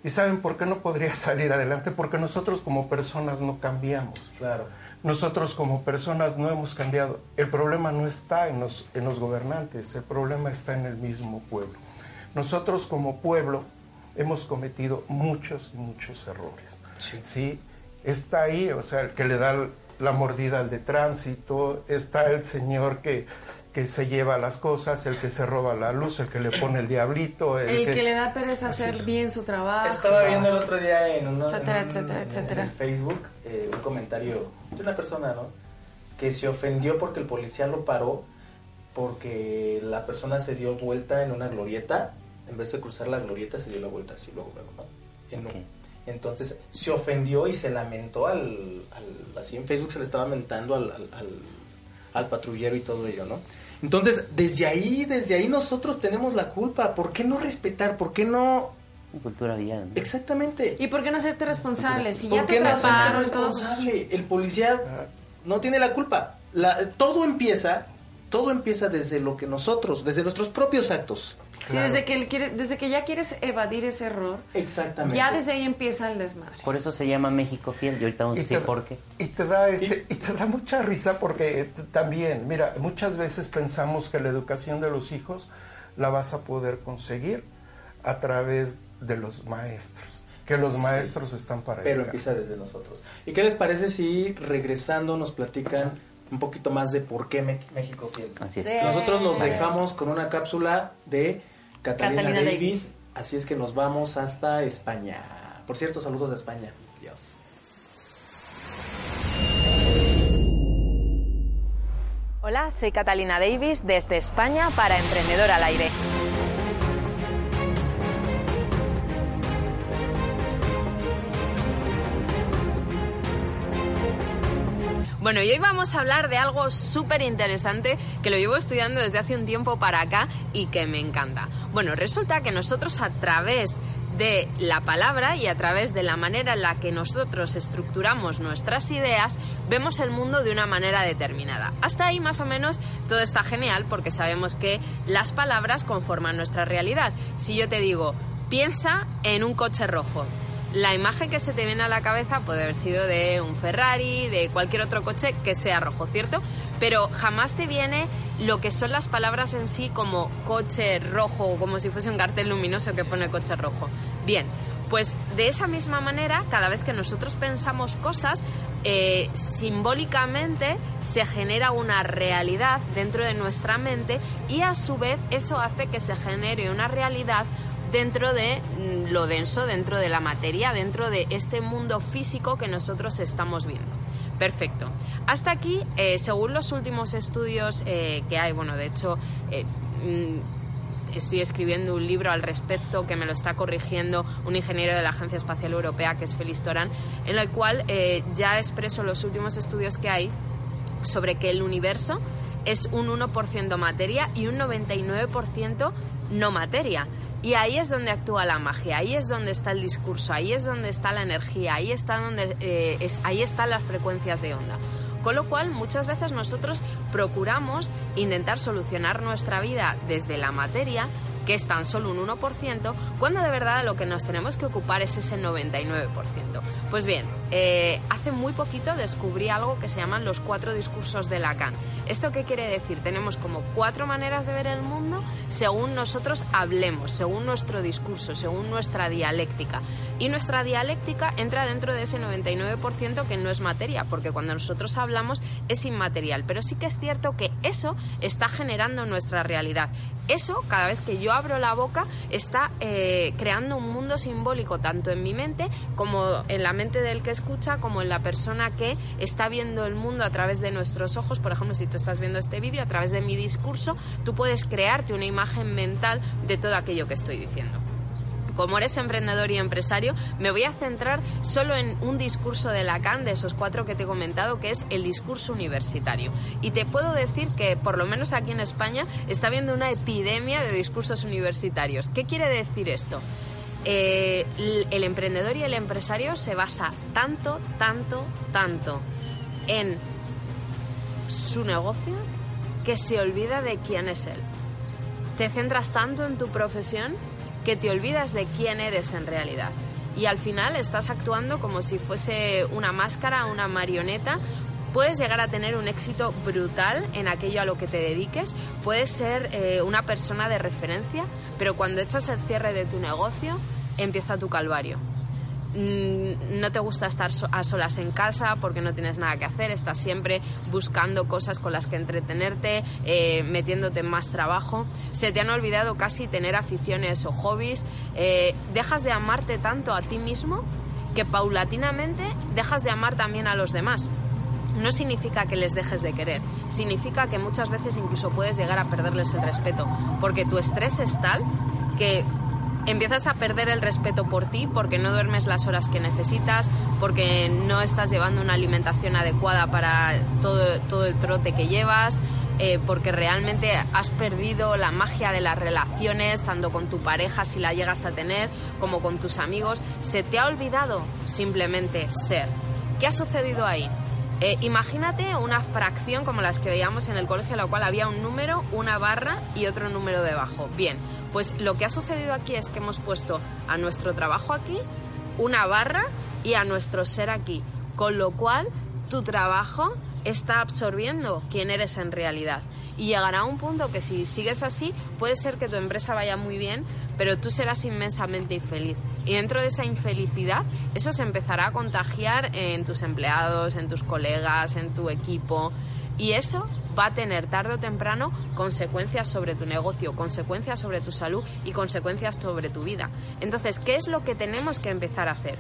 ¿Y saben por qué no podría salir adelante? Porque nosotros como personas no cambiamos. Claro. Nosotros como personas no hemos cambiado. El problema no está en los, en los gobernantes, el problema está en el mismo pueblo. Nosotros como pueblo hemos cometido muchos y muchos errores. Sí. Está ahí, o sea, el que le da la mordida al de tránsito, está el señor que, que se lleva las cosas, el que se roba la luz, el que le pone el diablito, el, El que le da pereza hacer es. bien su trabajo. Estaba viendo el otro día en, uno- Etcétera, en un- etcétera, en etcétera. Facebook eh, un comentario de una persona, ¿no? Que se ofendió porque el policía lo paró porque la persona se dio vuelta en una glorieta, en vez de cruzar la glorieta se dio la vuelta así luego, luego, ¿no? En un-. Entonces se ofendió y se lamentó al, al- así en Facebook se le estaba lamentando al, al, patrullero y todo ello, ¿no? Entonces, desde ahí, desde ahí nosotros tenemos la culpa. ¿Por qué no respetar? ¿Por qué no Cultura vial. ¿no? Exactamente. ¿Y por qué no hacerte responsable? Si ya ¿Por te qué no hacerte responsable? El policía no tiene la culpa. La- todo empieza, todo empieza desde lo que nosotros, desde nuestros propios actos. Sí, desde que, él quiere- desde que ya quieres evadir ese error, Exactamente. ya desde ahí empieza el desmadre. Por eso se llama México Fiel. Y ahorita vamos a decir te, por qué. y te da este, y te da mucha risa porque también, mira, muchas veces pensamos que la educación de los hijos la vas a poder conseguir a través de los maestros, que los maestros están para Pero educar. empieza desde nosotros. ¿Y qué les parece si regresando nos platican un poquito más de por qué México fiel? Así es. Sí. Nosotros los dejamos con una cápsula de Catalina, Catalina Davis, Davis. así es que nos vamos hasta España. Por cierto, saludos de España. Adiós. Hola, soy Catalina Davis desde España para Emprendedor al Aire. Bueno, y hoy vamos a hablar de algo súper interesante que lo llevo estudiando desde hace un tiempo para acá y que me encanta. Bueno, resulta que nosotros a través de la palabra y a través de la manera en la que nosotros estructuramos nuestras ideas, vemos el mundo de una manera determinada. Hasta ahí más o menos todo está genial porque sabemos que las palabras conforman nuestra realidad. Si yo te digo, piensa en un coche rojo, la imagen que se te viene a la cabeza puede haber sido de un Ferrari, de cualquier otro coche que sea rojo, ¿cierto? Pero jamás te viene lo que son las palabras en sí como coche rojo o como si fuese un cartel luminoso que pone coche rojo. Bien, pues de esa misma manera, cada vez que nosotros pensamos cosas, eh, simbólicamente se genera una realidad dentro de nuestra mente y a su vez eso hace que se genere una realidad dentro de mm, lo denso, dentro de la materia, dentro de este mundo físico que nosotros estamos viendo. Perfecto. Hasta aquí, eh, según los últimos estudios eh, que hay, bueno, de hecho, eh, mm, estoy escribiendo un libro al respecto que me lo está corrigiendo un ingeniero de la Agencia Espacial Europea, que es Félix Torán, en el cual ya expreso los últimos estudios que hay sobre que el universo es un 1% materia y un 99% no materia. Y ahí es donde actúa la magia, ahí es donde está el discurso, ahí es donde está la energía, ahí, está donde, eh, es, ahí están las frecuencias de onda. Con lo cual, muchas veces nosotros procuramos intentar solucionar nuestra vida desde la materia que es tan solo un 1%, cuando de verdad lo que nos tenemos que ocupar es ese 99%. Pues bien, eh, hace muy poquito descubrí algo que se llaman los cuatro discursos de Lacan. ¿Esto qué quiere decir? Tenemos como cuatro maneras de ver el mundo según nosotros hablemos, según nuestro discurso, según nuestra dialéctica. Y nuestra dialéctica entra dentro de ese 99% que no es materia, porque cuando nosotros hablamos es inmaterial. Pero sí que es cierto que eso está generando nuestra realidad. Eso, cada vez que yo abro la boca, está eh, creando un mundo simbólico tanto en mi mente como en la mente del que escucha, como en la persona que está viendo el mundo a través de nuestros ojos. Por ejemplo, si tú estás viendo este vídeo, a través de mi discurso, tú puedes crearte una imagen mental de todo aquello que estoy diciendo como eres emprendedor y empresario, me voy a centrar solo en un discurso de Lacan, de esos cuatro que te he comentado, que es el discurso universitario. Y te puedo decir que, por lo menos aquí en España, está habiendo una epidemia de discursos universitarios. ¿Qué quiere decir esto? Eh, el emprendedor y el empresario se basa tanto, tanto, tanto en su negocio que se olvida de quién es él. Te centras tanto en tu profesión que te olvidas de quién eres en realidad. Y al final estás actuando como si fuese una máscara, una marioneta. Puedes llegar a tener un éxito brutal en aquello a lo que te dediques, puedes ser eh, una persona de referencia, pero cuando echas el cierre de tu negocio, empieza tu calvario. Mm, no te gusta estar a solas en casa porque no tienes nada que hacer, estás siempre buscando cosas con las que entretenerte, eh, metiéndote en más trabajo, se te han olvidado casi tener aficiones o hobbies, eh, dejas de amarte tanto a ti mismo que paulatinamente dejas de amar también a los demás. No significa que les dejes de querer, significa que muchas veces incluso puedes llegar a perderles el respeto, porque tu estrés es tal que empiezas a perder el respeto por ti porque no duermes las horas que necesitas, porque no estás llevando una alimentación adecuada para todo, todo el trote que llevas, eh, porque realmente has perdido la magia de las relaciones, tanto con tu pareja si la llegas a tener, como con tus amigos. Se te ha olvidado simplemente ser. ¿Qué ha sucedido ahí? Eh, imagínate una fracción como las que veíamos en el colegio, en la cual había un número, una barra y otro número debajo. Bien, pues lo que ha sucedido aquí es que hemos puesto a nuestro trabajo aquí, una barra y a nuestro ser aquí. Con lo cual, tu trabajo está absorbiendo quién eres en realidad. Y llegará un punto que si sigues así, puede ser que tu empresa vaya muy bien, pero tú serás inmensamente infeliz. Y dentro de esa infelicidad, eso se empezará a contagiar en tus empleados, en tus colegas, en tu equipo. Y eso va a tener tarde o temprano consecuencias sobre tu negocio, consecuencias sobre tu salud y consecuencias sobre tu vida. Entonces, ¿qué es lo que tenemos que empezar a hacer?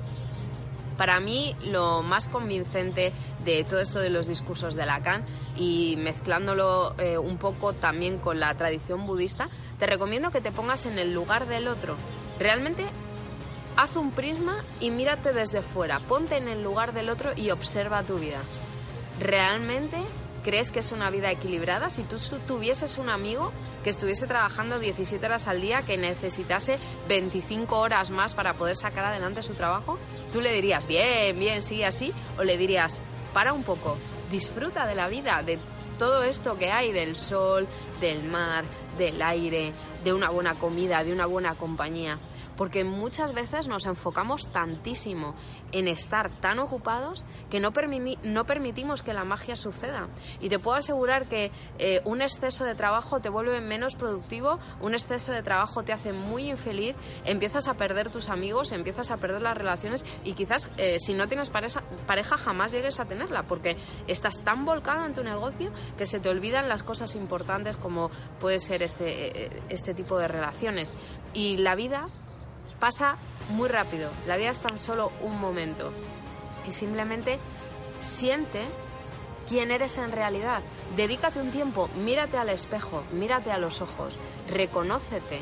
Para mí lo más convincente de todo esto de los discursos de Lacan y mezclándolo eh, un poco también con la tradición budista, te recomiendo que te pongas en el lugar del otro. Realmente haz un prisma y mírate desde fuera, ponte en el lugar del otro y observa tu vida. ¿Realmente crees que es una vida equilibrada? Si tú tuvieses un amigo que estuviese trabajando 17 horas al día, que necesitase 25 horas más para poder sacar adelante su trabajo, tú le dirías, bien, bien, sigue así, o le dirías, para un poco, disfruta de la vida, de todo esto que hay, del sol, del mar, del aire, de una buena comida, de una buena compañía porque muchas veces nos enfocamos tantísimo en estar tan ocupados que no, permitimos que la magia suceda. Y te puedo asegurar que eh, un exceso de trabajo te vuelve menos productivo, un exceso de trabajo te hace muy infeliz, empiezas a perder tus amigos, empiezas a perder las relaciones y quizás eh, si no tienes pareja, pareja jamás llegues a tenerla porque estás tan volcado en tu negocio que se te olvidan las cosas importantes como puede ser este, eh, este tipo de relaciones. Y la vida pasa muy rápido. La vida es tan solo un momento. Y simplemente siente quién eres en realidad. Dedícate un tiempo, mírate al espejo, mírate a los ojos, reconócete.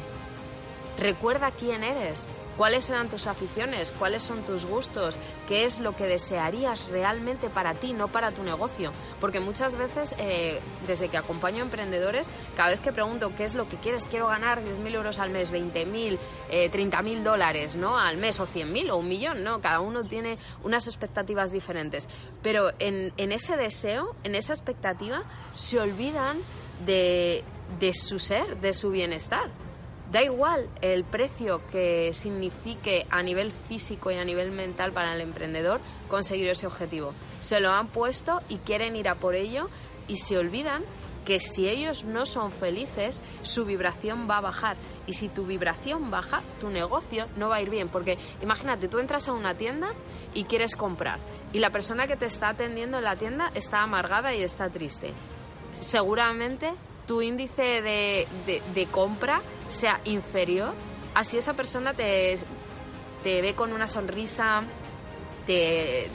Recuerda quién eres, cuáles eran tus aficiones, cuáles son tus gustos, qué es lo que desearías realmente para ti, no para tu negocio. Porque muchas veces, eh, desde que acompaño a emprendedores, cada vez que pregunto qué es lo que quieres, quiero ganar 10.000 euros al mes, 20.000, eh, 30.000 dólares ¿no? al mes o 100.000 o un millón, ¿no? Cada uno tiene unas expectativas diferentes. Pero en, en ese deseo, en esa expectativa, se olvidan de, de su ser, de su bienestar. Da igual el precio que signifique a nivel físico y a nivel mental para el emprendedor conseguir ese objetivo. Se lo han puesto y quieren ir a por ello y se olvidan que si ellos no son felices, su vibración va a bajar. Y si tu vibración baja, tu negocio no va a ir bien. Porque imagínate, tú entras a una tienda y quieres comprar. Y la persona que te está atendiendo en la tienda está amargada y está triste. Seguramente tu índice de, de, compra sea inferior, así esa persona te, te ve con una sonrisa, te,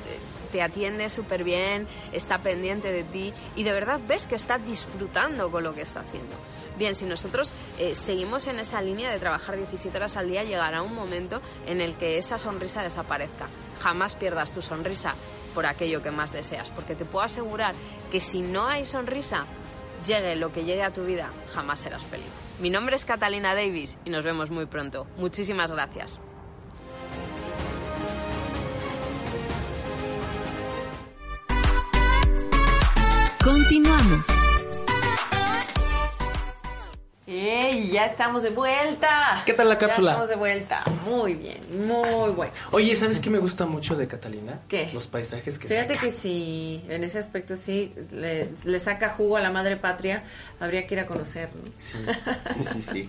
te atiende súper bien, está pendiente de ti y de verdad ves que está disfrutando con lo que está haciendo. Bien, si nosotros eh, seguimos en esa línea de trabajar 17 horas al día, llegará un momento en el que esa sonrisa desaparezca. Jamás pierdas tu sonrisa por aquello que más deseas, porque te puedo asegurar que si no hay sonrisa, Llegue lo que llegue a tu vida, jamás serás feliz. Mi nombre es Catalina Davis y nos vemos muy pronto. Muchísimas gracias. Continuamos. ¡Ey! Ya estamos de vuelta. ¿Qué tal la cápsula? Ya estamos de vuelta. Muy bien, muy bueno. Oye, ¿sabes qué me gusta mucho de Catalina? ¿Qué? Los paisajes que Fíjate saca. que si en ese aspecto sí le, le, saca jugo a la madre patria, habría que ir a conocer, ¿no? Sí, sí, sí. sí.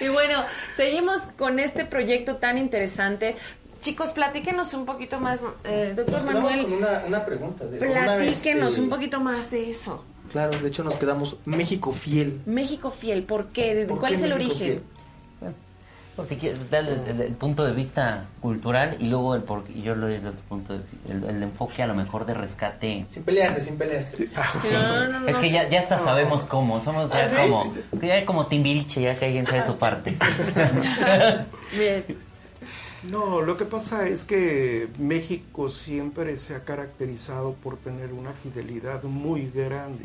y bueno, seguimos con este proyecto tan interesante. Chicos, platíquenos un poquito más, eh, doctor Manuel. Con una, una pregunta. De, platíquenos una, un poquito más de eso. Claro, de hecho nos quedamos México fiel. México fiel, ¿por qué? ¿Por ¿Cuál qué es el México origen? Bueno, si quieres, desde el, punto de vista cultural y luego el por, y yo lo desde otro punto de el, el, enfoque a lo mejor de rescate. Sin pelearse, sin pelearse. Sí. No, no, no, es que ya, ya hasta sabemos cómo, somos ya ¿Ah, sí? como, ya como Timbiriche, ya que alguien sabe su parte. Bien. No, lo que pasa es que México siempre se ha caracterizado por tener una fidelidad muy grande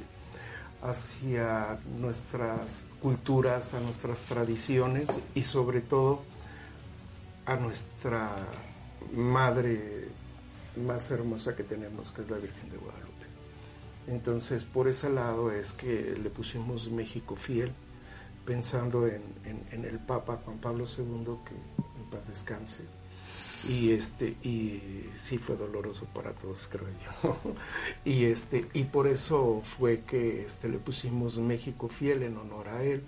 hacia nuestras culturas, a nuestras tradiciones y sobre todo a nuestra madre más hermosa que tenemos, que es la Virgen de Guadalupe. Entonces, por ese lado es que le pusimos México fiel, pensando en, el Papa Juan Pablo II, que en paz descanse, y este y sí fue doloroso para todos creo yo. Y este y por eso fue que este le pusimos México fiel en honor a él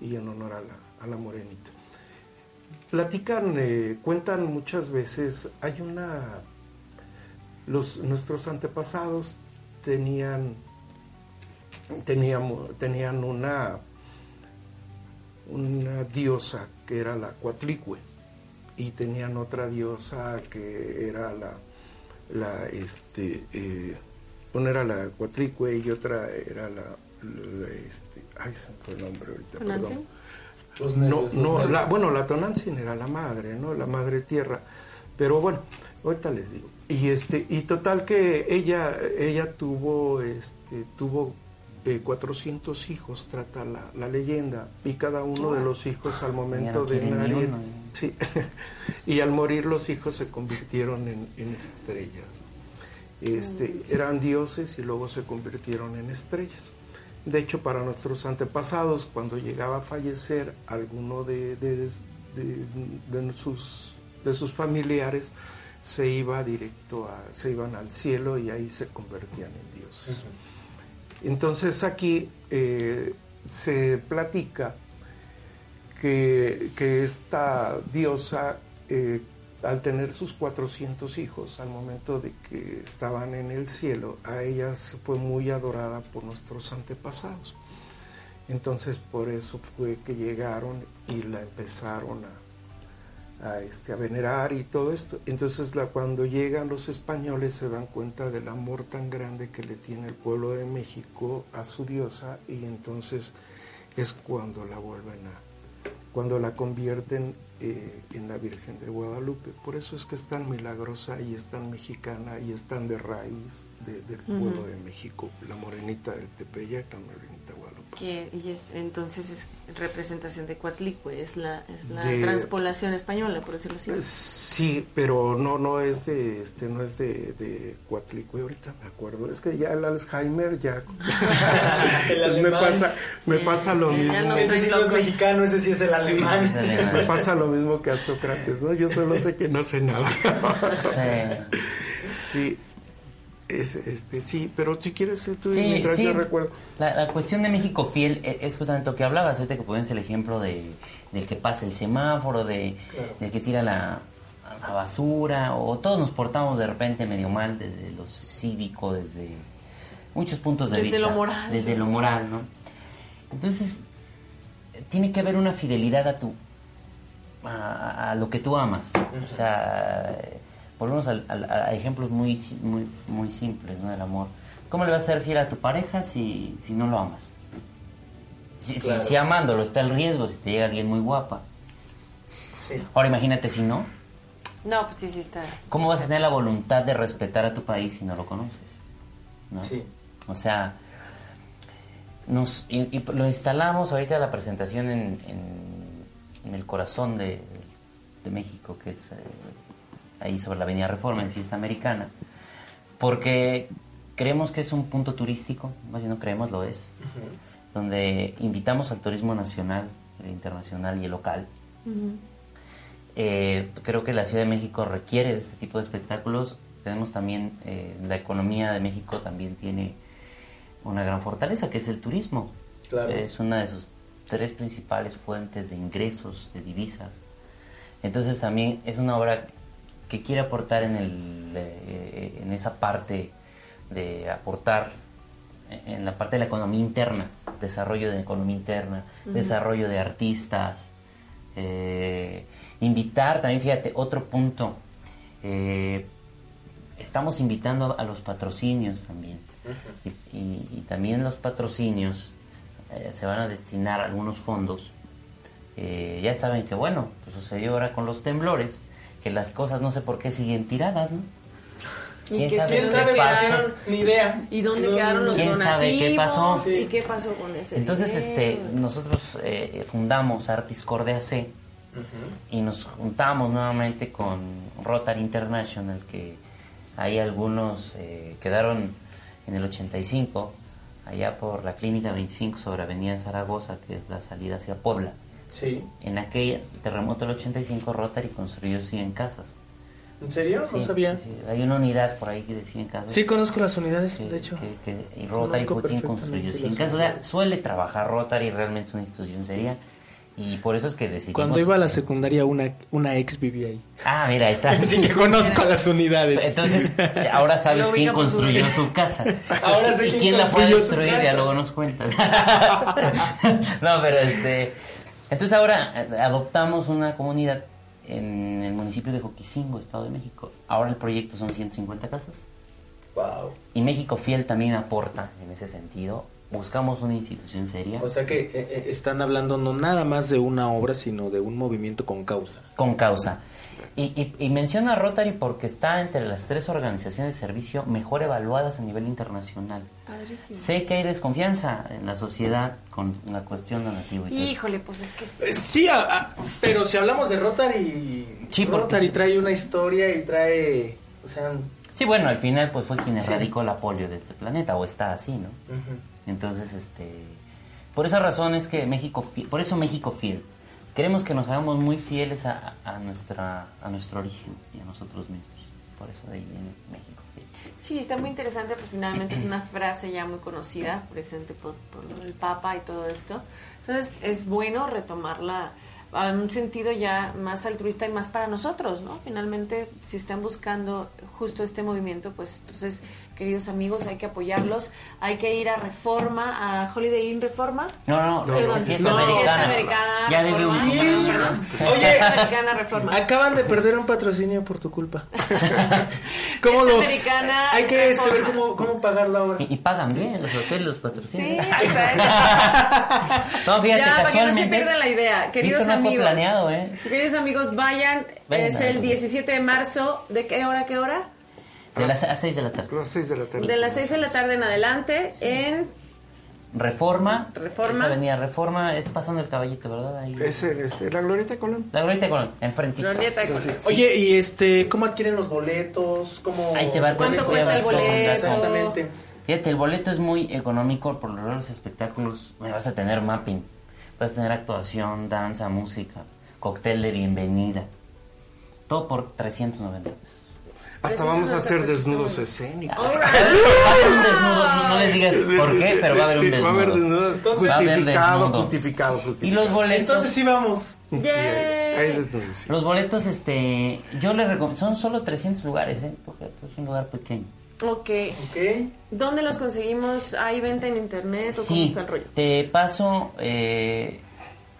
y en honor a la, a la morenita. Platican eh, cuentan muchas veces hay una los nuestros antepasados tenían teníamos tenían una una diosa que era la Cuatlicue y tenían otra diosa que era la, la este, eh, una era la Cuatricue y otra era la, la este, ay, se me fue el nombre ahorita, perdón. Los no, nervios, no, los la, nervios. bueno, la Tonantzin era la madre, ¿no? La madre tierra, pero bueno, ahorita les digo. Y este, y total que ella, ella tuvo, este, tuvo eh, 400 hijos, trata la, la, leyenda, y cada uno de los hijos al momento no de uno, sí, y al morir los hijos se convirtieron en, en estrellas. Este, eran dioses y luego se convirtieron en estrellas. De hecho, para nuestros antepasados, cuando llegaba a fallecer alguno de, de, de- de sus, de sus familiares, se iba directo a, se iban al cielo y ahí se convertían en dioses. Entonces aquí eh, se platica que, que esta diosa, eh, al tener sus 400 hijos, al momento de que estaban en el cielo, a ella fue muy adorada por nuestros antepasados. Entonces por eso fue que llegaron y la empezaron a, a, este, a venerar y todo esto. Entonces la, cuando llegan los españoles se dan cuenta del amor tan grande que le tiene el pueblo de México a su diosa y entonces es cuando la vuelven a, cuando la convierten eh, en la Virgen de Guadalupe. Por eso es que es tan milagrosa y es tan mexicana y es tan de raíz de- del pueblo de México, la morenita del Tepeyac, la morenita de Guadalupe. Que, y es, entonces es representación de Coatlicue, es la, es la De- transpolación española, por decirlo así. Eh, Sí, pero no no es de este no es de, de Coatlicue ahorita me acuerdo. Es que ya el Alzheimer ya El me pasa me Sí, pasa lo mismo. nos Ese sí no es mexicano, ese sí es el alemán. Es alemán. Me pasa lo mismo que a Sócrates, ¿no? Yo solo sé que no sé nada. Sí. Sí. Es, este, sí, pero si quieres tú Sí, mientras sí. yo recuerdo. La, la cuestión de México fiel e- es justamente lo que hablabas, ahorita que pones el ejemplo de, del que pasa el semáforo, de, del que tira la, la basura, o todos nos portamos de repente medio mal desde lo cívico, desde muchos puntos de Desde vista. lo moral. Desde lo moral, ¿no? Entonces, tiene que haber una fidelidad a tu a, a lo que tú amas. O sea, eh, volvemos al- al- a, ejemplos muy, muy, muy simples ¿no? del amor. ¿Cómo le vas a ser fiel a tu pareja si, si no lo amas? Si, si- Claro. si amándolo está el riesgo si te llega alguien muy guapa. Sí. Ahora imagínate si no. No, pues sí, sí está. ¿Cómo vas a tener la voluntad de respetar a tu país si no lo conoces? ¿No? Sí. O sea, nos, y, y lo instalamos ahorita la presentación en, en- en el corazón de, de México, que es eh, ahí sobre la Avenida Reforma, en Fiesta Americana, porque creemos que es un punto turístico, más bien no creemos, lo es, donde invitamos al turismo nacional, el internacional y el local. Eh, creo que la Ciudad de México requiere de este tipo de espectáculos. Tenemos también, eh, la economía de México también tiene una gran fortaleza, que es el turismo. Claro. Es una de sus tres principales fuentes de ingresos, de divisas. Entonces también es una obra que quiere aportar en, el, eh, en esa parte de aportar en la parte de la economía interna, desarrollo de economía interna, desarrollo de artistas, eh, invitar también, fíjate, otro punto, eh, estamos invitando a los patrocinios también. y, y- y también los patrocinios eh, se van a destinar algunos fondos. Eh, ya saben que, bueno, pues sucedió ahora con los temblores, que las cosas no sé por qué siguen tiradas, ¿no? ¿Y ¿Quién qué sabe ¿Quién dónde sabe? pasó? quedaron? Ni idea. ¿Y dónde No, quedaron los ¿Quién donativos? sabe qué pasó? Sí. ¿Y qué pasó con ese Entonces, este, nosotros eh, fundamos Artis Cordea C y nos juntamos nuevamente con Rotary International, que ahí algunos eh, quedaron en el 85, allá por la Clínica 25 sobre Avenida Zaragoza, que es la salida hacia Puebla. Sí. En aquel terremoto del 85, Rotary construyó 100 casas. ¿En serio? No sabía. sí, hay una unidad por ahí de 100 casas. Sí, conozco las unidades, que- de hecho. que- que- y Rotary Conozco fue quien perfectamente construyó las 100 casas. O sea, suele trabajar Rotary, realmente es una institución seria. Y por eso es que decidimos... Cuando iba a la secundaria, una, una ex vivía ahí. Ah, mira, está. Así que conozco a las unidades. Entonces, ahora sabes quién construyó su casa. Ahora sé y quién quién la su destruir, ya luego nos cuentas. no, pero este... Entonces ahora eh, adoptamos una comunidad en el municipio de Joquicingo, Estado de México. Ahora el proyecto son 150 casas. Wow. Y México Fiel también aporta en ese sentido. Buscamos una institución seria. O sea que eh, eh, están hablando no nada más de una obra, sino de un movimiento con causa. con causa. Y, y, y menciona a Rotary porque está entre las tres organizaciones de servicio mejor evaluadas a nivel internacional. Padrísimo. Sé que hay desconfianza en la sociedad con la cuestión donativa. Híjole, pues es que sí. Eh, Sí, a- a- pero si hablamos de Rotary, Sí, porque Rotary sí. trae una historia y trae, o sea, Sí, bueno, al final pues fue quien erradicó la polio de este planeta, o está así, ¿no? Entonces, este... Por esa razón es que México, por eso México fiel. Queremos que nos hagamos muy fieles a, a nuestra, a nuestro origen y a nosotros mismos. Por eso de ahí viene México. Sí, está muy interesante, pues finalmente es una frase ya muy conocida, presente por, por del Papa y todo esto. Entonces es bueno retomarla a un sentido ya más altruista y más para nosotros, ¿no? Finalmente, si están buscando justo este movimiento, pues entonces, queridos amigos, hay que apoyarlos, hay que ir a Reforma, a Holiday Inn Reforma. No, no, no, Perdón, fiesta no, americana. Fiesta americana. Ya debe un... Oye. Americana Reforma. Acaban de perder un patrocinio por tu culpa. ¿Cómo Fiesta lo- americana, Hay que este, ver cómo, cómo pagarlo ahora. Y, y pagan bien, los hoteles los Sí, patrocinan. exacto. No, fíjate, ya, para que no se pierdan la idea. Queridos esto no fue amigos. planeado, ¿eh? Queridos amigos, vayan. Es el ver. 17 de marzo. ¿De qué hora, qué hora? De las a 6 de la tarde. A las 6 de la tarde. De las 6 de la tarde en adelante en... Reforma. Reforma. Esa avenida Reforma es pasando el caballito, ¿verdad? Ahí. Es el, este, la Glorieta Colón. La Glorieta Colón, enfrentito. Glorieta de Colón. Oye, y este, ¿cómo adquieren los boletos? ¿Cómo... Ahí te va, ¿Cuánto te cuesta el boleto? Exactamente. Fíjate, el boleto es muy económico por los raros espectáculos. Bueno, vas a tener mapping, vas a tener actuación, danza, música, cóctel de bienvenida. Todo por 390 pesos. Hasta vamos a hacer desnudos escénicos. Va a haber un desnudo, no, no les digas por qué, pero va a haber un desnudo. Va a haber desnudo. Justificado, justificado, justificado. Y los boletos. Entonces sí vamos. Los boletos, este, yo les recomiendo, son solo 300 lugares, ¿eh? Porque pues, es un lugar pequeño. Ok. Ok. ¿Dónde los conseguimos? ¿Hay venta en internet o cómo Sí, está el rollo? te paso eh,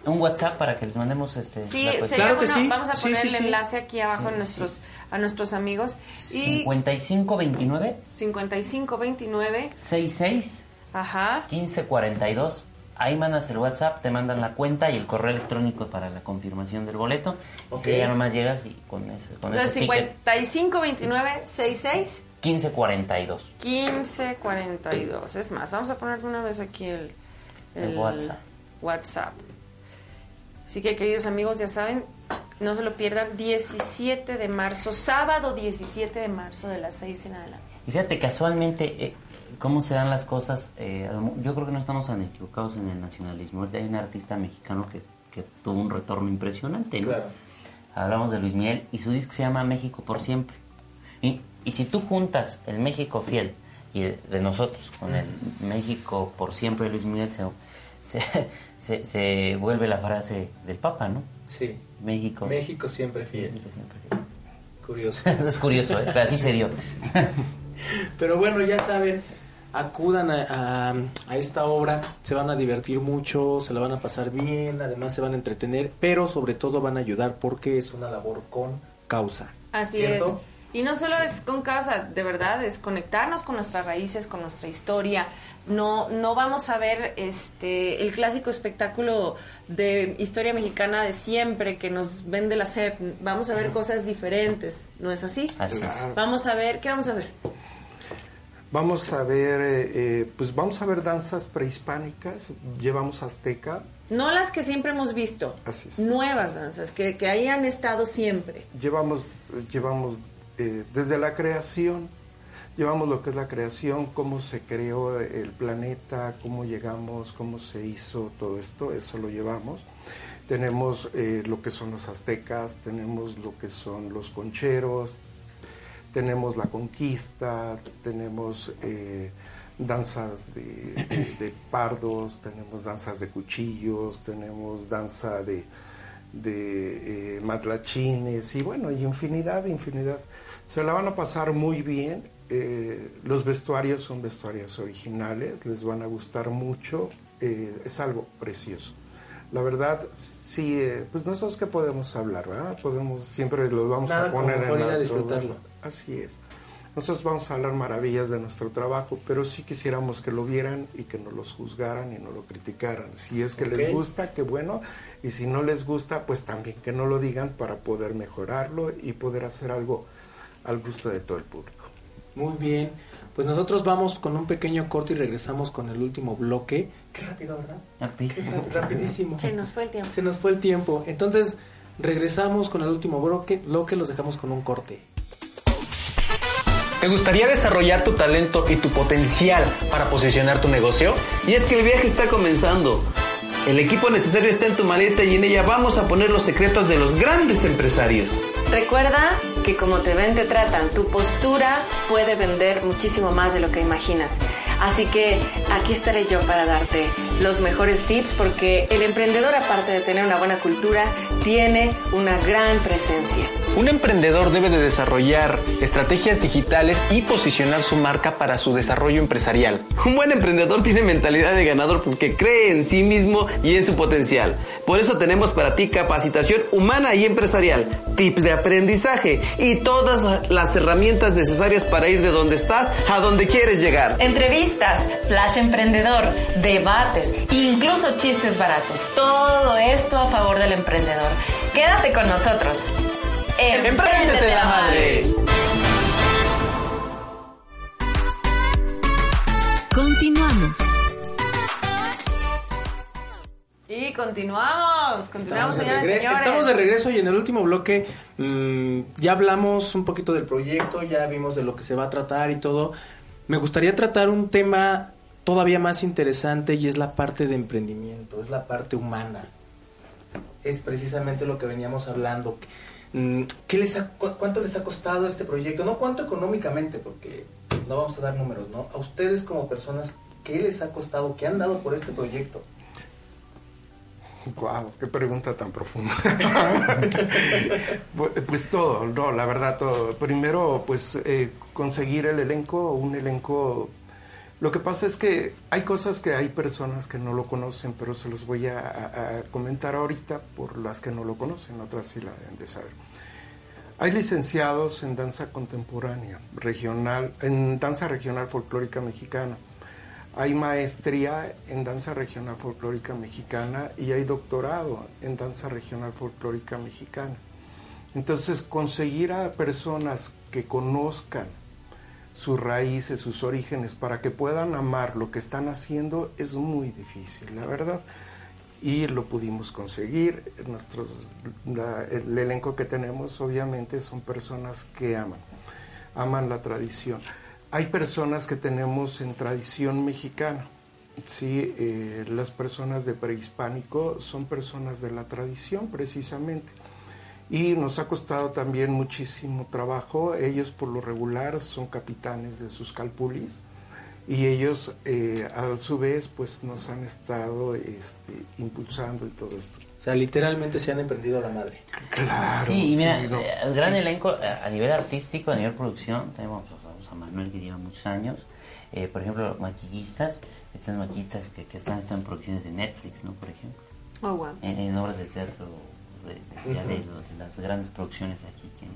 un WhatsApp para que les mandemos este. Sí, la. Claro que bueno, sí. vamos a Sí, poner sí, el sí. enlace aquí abajo a Sí, nuestros a nuestros amigos y 5529 5529 66 ajá 1542. Ahí mandas el WhatsApp, te mandan la cuenta y el correo electrónico para la confirmación del boleto. Ok. Y ya nomás llegas y con ese, con Los ese ticket 5529 66 1542. 1542. Es más, vamos a poner una vez aquí el, El WhatsApp. WhatsApp. Así que, queridos amigos, ya saben, no se lo pierdan. 17 de marzo, sábado 17 de marzo de las 6 en adelante. Y fíjate, casualmente, eh, cómo se dan las cosas, eh, yo creo que no estamos tan equivocados en el nacionalismo. Ahorita hay un artista mexicano que, que tuvo un retorno impresionante, ¿no? Claro. Hablamos de Luis Miguel y su disco se llama México por siempre. Y, y si tú juntas el México fiel y de, de nosotros con el México por siempre de Luis Miguel, se, se, se- se vuelve la frase del Papa, ¿no? Sí. México. México siempre fiel. México siempre fiel. Curioso. es curioso, ¿eh? Pero así se dio. Pero bueno, ya saben, acudan a, a- a esta obra, se van a divertir mucho, se la van a pasar bien, además se van a entretener, pero sobre todo van a ayudar porque es una labor con causa. Así ¿cierto? es. Y no solo es con causa, de verdad, es conectarnos con nuestras raíces, con nuestra historia. No, no vamos a ver este el clásico espectáculo de historia mexicana de siempre que nos vende la SEP. Vamos a ver cosas diferentes, ¿no es así? Así es. Vamos a ver, ¿qué vamos a ver? Vamos a ver, eh, eh, pues vamos a ver danzas prehispánicas, llevamos azteca, No las que siempre hemos visto, Así es. nuevas danzas, que, que ahí han estado siempre. llevamos, llevamos eh, desde la creación, llevamos lo que es la creación, cómo se creó el planeta, cómo llegamos, cómo se hizo todo esto, eso lo llevamos. Tenemos eh, lo que son los aztecas, tenemos lo que son los concheros, tenemos la conquista, tenemos eh, danzas de, de- pardos, tenemos danzas de cuchillos, tenemos danza de, matlachines y bueno, y infinidad, infinidad. Se la van a pasar muy bien. eh, los vestuarios son vestuarios originales, les van a gustar mucho. eh, es algo precioso. La verdad, sí, eh, pues nosotros que podemos hablar, ¿verdad? Podemos, siempre los vamos Nada a poner en la- disfrutarlo. Así es. Nosotros vamos a hablar maravillas de nuestro trabajo, pero sí quisiéramos que lo vieran y que nos los juzgaran y no lo criticaran. Si es que les gusta, qué bueno, y si no les gusta, pues también que no lo digan para poder mejorarlo y poder hacer algo al gusto de todo el público. Muy bien. Pues nosotros vamos con un pequeño corte y regresamos con el último bloque. Qué rápido, ¿verdad? Qué Rapidísimo. ra- rapidísimo. Se nos fue el tiempo. Se nos fue el tiempo. Entonces, regresamos con el último bloque, bloque los dejamos con un corte. ¿Te gustaría desarrollar tu talento y tu potencial para posicionar tu negocio? Y es que el viaje está comenzando. El equipo necesario está en tu maleta y en ella vamos a poner los secretos de los grandes empresarios. Recuerda que como te ven, te tratan. Tu postura puede vender muchísimo más de lo que imaginas. Así que aquí estaré yo para darte los mejores tips porque el emprendedor, aparte de tener una buena cultura, tiene una gran presencia. Un emprendedor debe de desarrollar estrategias digitales y posicionar su marca para su desarrollo empresarial. Un buen emprendedor tiene mentalidad de ganador porque cree en sí mismo y en su potencial. Por eso tenemos para ti capacitación humana y empresarial, tips de aprendizaje y todas las herramientas necesarias para ir de donde estás a donde quieres llegar. Entrevistas, flash emprendedor, debates, incluso chistes baratos. Todo esto a favor del emprendedor. Quédate con nosotros. ¡Empréndete la madre! Continuamos. Y continuamos, continuamos, Estamos de, señoras y regre- señores. estamos de regreso y en el último bloque mm, ya hablamos un poquito del proyecto, ya vimos de lo que se va a tratar y todo. Me gustaría tratar un tema todavía más interesante y es la parte de emprendimiento, es la parte humana. Es precisamente lo que veníamos hablando. ¿Qué les ha- cu- ¿Cuánto les ha costado este proyecto? No cuánto económicamente, porque no vamos a dar números, ¿no? A ustedes como personas, ¿qué les ha costado? ¿Qué han dado por este proyecto? Wow, qué pregunta tan profunda. pues, pues todo, no, la verdad todo. Primero, pues eh, conseguir el elenco, un elenco. Lo que pasa es que hay cosas que hay personas que no lo conocen, pero se los voy a- a comentar ahorita por las que no lo conocen, otras sí la deben de saber. Hay licenciados en danza contemporánea, regional, en danza regional folclórica mexicana. Hay maestría en danza regional folclórica mexicana y hay doctorado en danza regional folclórica mexicana. Entonces, conseguir a personas que conozcan sus raíces, sus orígenes, para que puedan amar lo que están haciendo es muy difícil, la verdad. Y lo pudimos conseguir. Nuestros, el elenco que tenemos, obviamente, son personas que aman, aman la tradición. Hay personas que tenemos en tradición mexicana. Sí, eh, las personas de prehispánico son personas de la tradición precisamente. Y nos ha costado también muchísimo trabajo. Ellos por lo regular son capitanes de sus calpulis y ellos eh, a su vez pues nos han estado este, impulsando y todo esto. O sea, literalmente se han emprendido a la madre. Claro. Sí, y mira, sí, no. eh, el gran elenco eh, a nivel artístico, a nivel producción, tenemos pues, a Manuel que lleva muchos años, eh, por ejemplo, maquillistas, estas maquillistas que, que están, están en producciones de Netflix, ¿no? Por ejemplo, Oh, wow. en, en obras de teatro, de, de- ya de los- de las grandes producciones aquí que han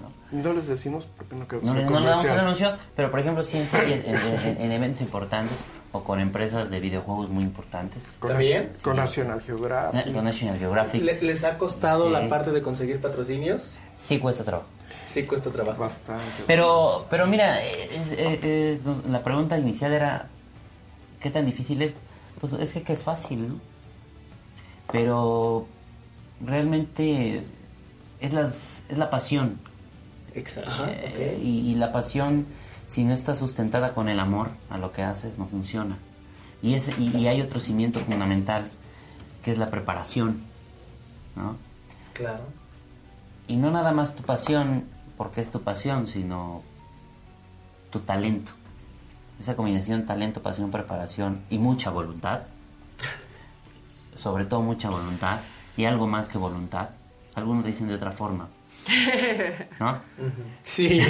¿no? No les decimos porque no queremos No, no le damos el anuncio, pero por ejemplo, sí en, en, en- en eventos importantes o con empresas de videojuegos muy importantes. Con, ¿También? Con. National Geographic. Con National Geographic. Le- ¿Les ha costado Sí. la parte de conseguir patrocinios? Sí cuesta trabajo. Sí, cuesta trabajo. Bastante. Pero, pero mira, eh, eh, eh, la pregunta inicial era, ¿qué tan difícil es? Pues es que, que es fácil, ¿no? Pero realmente es, las, es la pasión. Exacto. Eh, y, y la pasión, si no está sustentada con el amor a lo que haces, no funciona. Y, ese, y, y hay otro cimiento fundamental, que es la preparación, ¿no? Claro. Y no nada más tu pasión, porque es tu pasión, sino tu talento. Esa combinación talento, pasión, preparación y mucha voluntad. Sobre todo mucha voluntad y algo más que voluntad. Algunos dicen de otra forma. ¿No? Sí.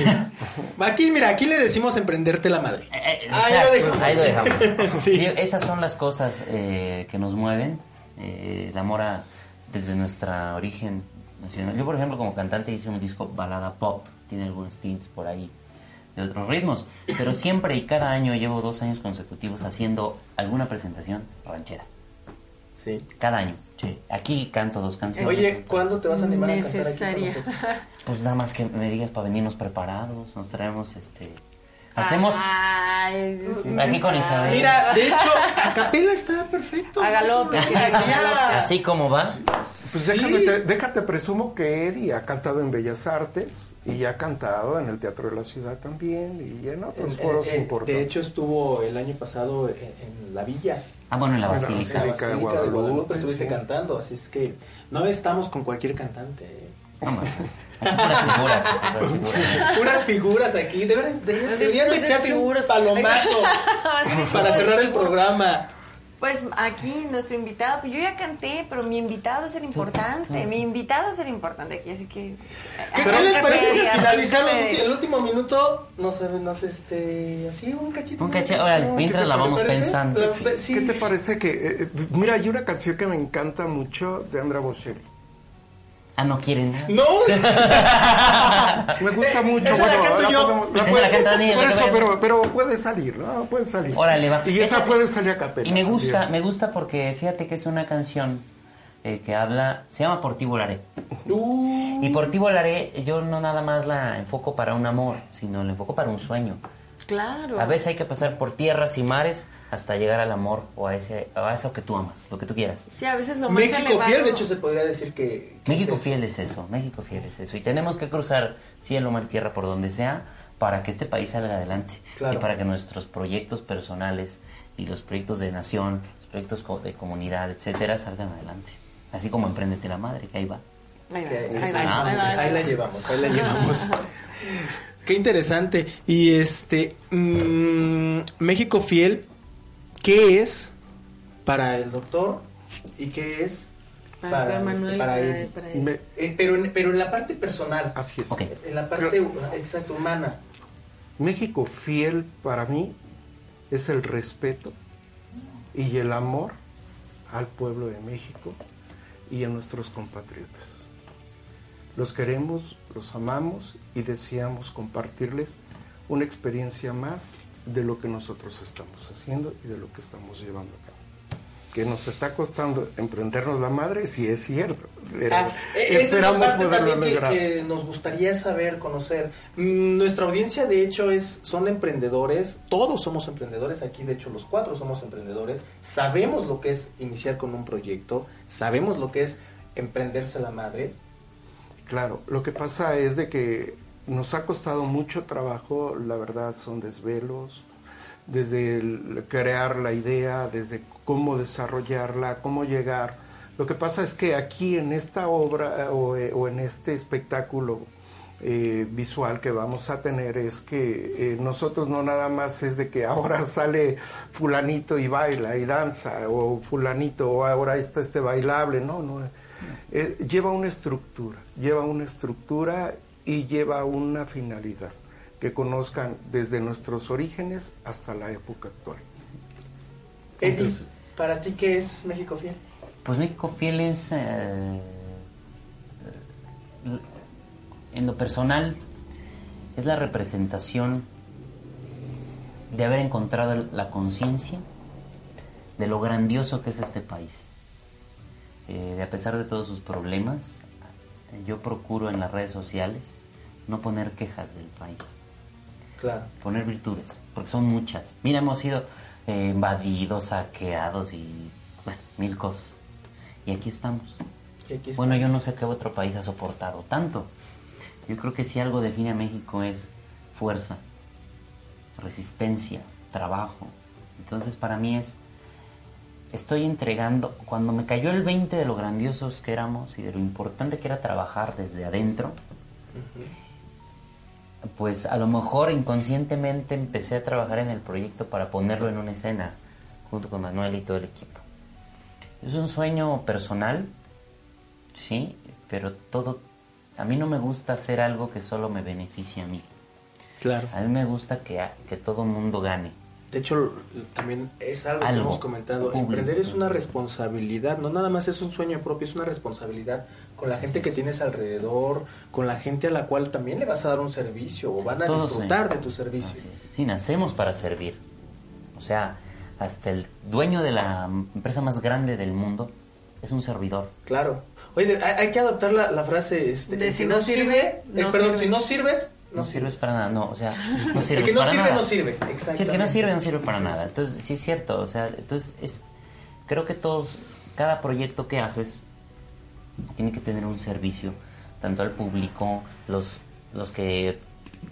Aquí, mira, aquí le decimos emprenderte la madre. Eh, Ahí exacto, lo dejamos. ahí lo dejamos. Sí. Esas son las cosas eh, que nos mueven. eh, el amor a- desde nuestra origen nacional. Yo, por ejemplo, como cantante hice un disco balada pop. Tiene algunos tints por ahí de otros ritmos. Pero siempre y cada año llevo dos años consecutivos haciendo alguna presentación ranchera. Sí. Cada año. Sí. Aquí canto dos canciones. Oye, ¿cuándo te vas a animar a cantar aquí con Necesaria. nosotros? Pues nada más que me digas para venirnos preparados. Nos traemos este. Hacemos. Ay, Aquí con Isabel. Mira, de hecho, a capela está perfecto. A galope. Así como va. Pues Sí. déjame te- déjate presumo que Eddie ha cantado en Bellas Artes, Y ha cantado en el Teatro de la Ciudad también y en otros Eh, foros eh, importantes. de hecho estuvo el año pasado en, en la villa. Ah, bueno, en la Basílica. En la Basílica de de Guadalupe, Guadalupe estuviste sí. cantando, así es que no estamos con cualquier cantante. No, man. Aquí puras figuras, puras figuras. Puras figuras aquí, deberían, de pues, echarse un palomazo para cerrar el programa. Pues aquí nuestro invitado, pues yo ya canté, pero mi invitado es el importante, mi invitado es el importante aquí, así que... ¿Qué, qué les parece si al finalizar los- el último minuto nos, nos este, así un cachito? Un cachito, órale, mientras ¿Qué te la vamos parece? pensando. La- sí. ¿Qué te parece que... eh, eh, mira, hay una canción que me encanta mucho de Andra Bocelli. Ah, no quieren nada. No, Me gusta mucho. Esa la canto yo. podemos- la Esa puede- la canta Daniel, Por la eso, pero, pero puede salir, ¿no? Puede salir. Órale, va. Y esa, Esa- puede salir a capela. Y me gusta, también. me gusta porque fíjate que es una canción eh, que habla, se llama Por ti volaré. Uh, Y por ti volaré yo no nada más la enfoco para un amor, sino la enfoco para un sueño. Claro. A veces hay que pasar por tierras y mares hasta llegar al amor o a, ese, a eso que tú amas, lo que tú quieras. Sí, a veces lo más México elevado- fiel, de hecho se podría decir que... que México es fiel es eso, México fiel es eso. Y tenemos que cruzar cielo, mar, tierra, por donde sea, para que este país salga adelante. Claro. Y para que nuestros proyectos personales y los proyectos de nación, los proyectos de comunidad, etcétera, salgan adelante. Así como Emprendete la Madre, que ahí va. Ahí va, va, va, la llevamos, ahí la llevamos. Qué interesante. Y este, mm, México fiel, ¿qué es para el doctor y qué es Para doctor Manuel, para para- él? para él. Me- Eh, pero, en, pero en la parte personal, Así es. En la parte exacto humana. México fiel para mí es el respeto y el amor al pueblo de México y a nuestros compatriotas. Los queremos, los amamos y deseamos compartirles una experiencia más de lo que nosotros estamos haciendo y de lo que estamos llevando a cabo. Que nos está costando emprendernos la madre, sí es cierto. pero Ah, esa es poderlo también que, lograr. que nos gustaría saber, conocer. Mm, nuestra audiencia, de hecho, es son emprendedores. Todos somos emprendedores. Aquí, de hecho, los cuatro somos emprendedores. Sabemos lo que es iniciar con un proyecto. Sabemos lo que es emprenderse la madre. Claro, lo que pasa es de que nos ha costado mucho trabajo, la verdad son desvelos, desde el crear la idea, desde cómo desarrollarla, cómo llegar. Lo que pasa es que aquí en esta obra eh, o, eh, o en este espectáculo eh, visual que vamos a tener es que eh, nosotros no nada más es de que ahora sale fulanito y baila y danza o fulanito o ahora está este bailable, no, no. Lleva una estructura, lleva una estructura y lleva una finalidad, que conozcan desde nuestros orígenes hasta la época actual. Eddie, Entonces- ¿para ti qué es México Fiel? Pues México Fiel es, eh, l- en lo personal, es la representación de haber encontrado la conciencia de lo grandioso que es este país. Eh, de a pesar de todos sus problemas, yo procuro en las redes sociales no poner quejas del país Claro. poner virtudes, porque son muchas. Mira, hemos sido eh, invadidos, saqueados y bueno, mil cosas. Y aquí estamos. Y aquí. Bueno, yo no sé qué otro país ha soportado tanto. Yo creo que si algo define a México es fuerza, resistencia, trabajo. Entonces para mí es, estoy entregando, cuando me cayó el 20 de lo grandiosos que éramos y de lo importante que era trabajar desde adentro, pues a lo mejor inconscientemente empecé a trabajar en el proyecto para ponerlo en una escena junto con Manuel y todo el equipo. Es un sueño personal, sí, pero todo, a mí no me gusta hacer algo que solo me beneficie a mí. Claro. A mí me gusta que, que todo mundo gane. De hecho, también es algo, que hemos comentado. público. Emprender es una responsabilidad, no nada más es un sueño propio, es una responsabilidad con la gente que tienes alrededor, con la gente a la cual también le vas a dar un servicio o van a Todos, disfrutar de tu servicio. Sí, nacemos para servir. O sea, hasta el dueño de la empresa más grande del mundo es un servidor. Claro. Oye, hay, que adoptar la, la frase este, De si no sirve, eh, no perdón, sirve. si no sirves, No, sirves para nada, no, o sea, no sirves el que no para sirve nada. no sirve, exactamente. el que no sirve no sirve para nada. Entonces, sí es cierto, o sea, entonces es creo que todos cada proyecto que haces tiene que tener un servicio tanto al público, los los que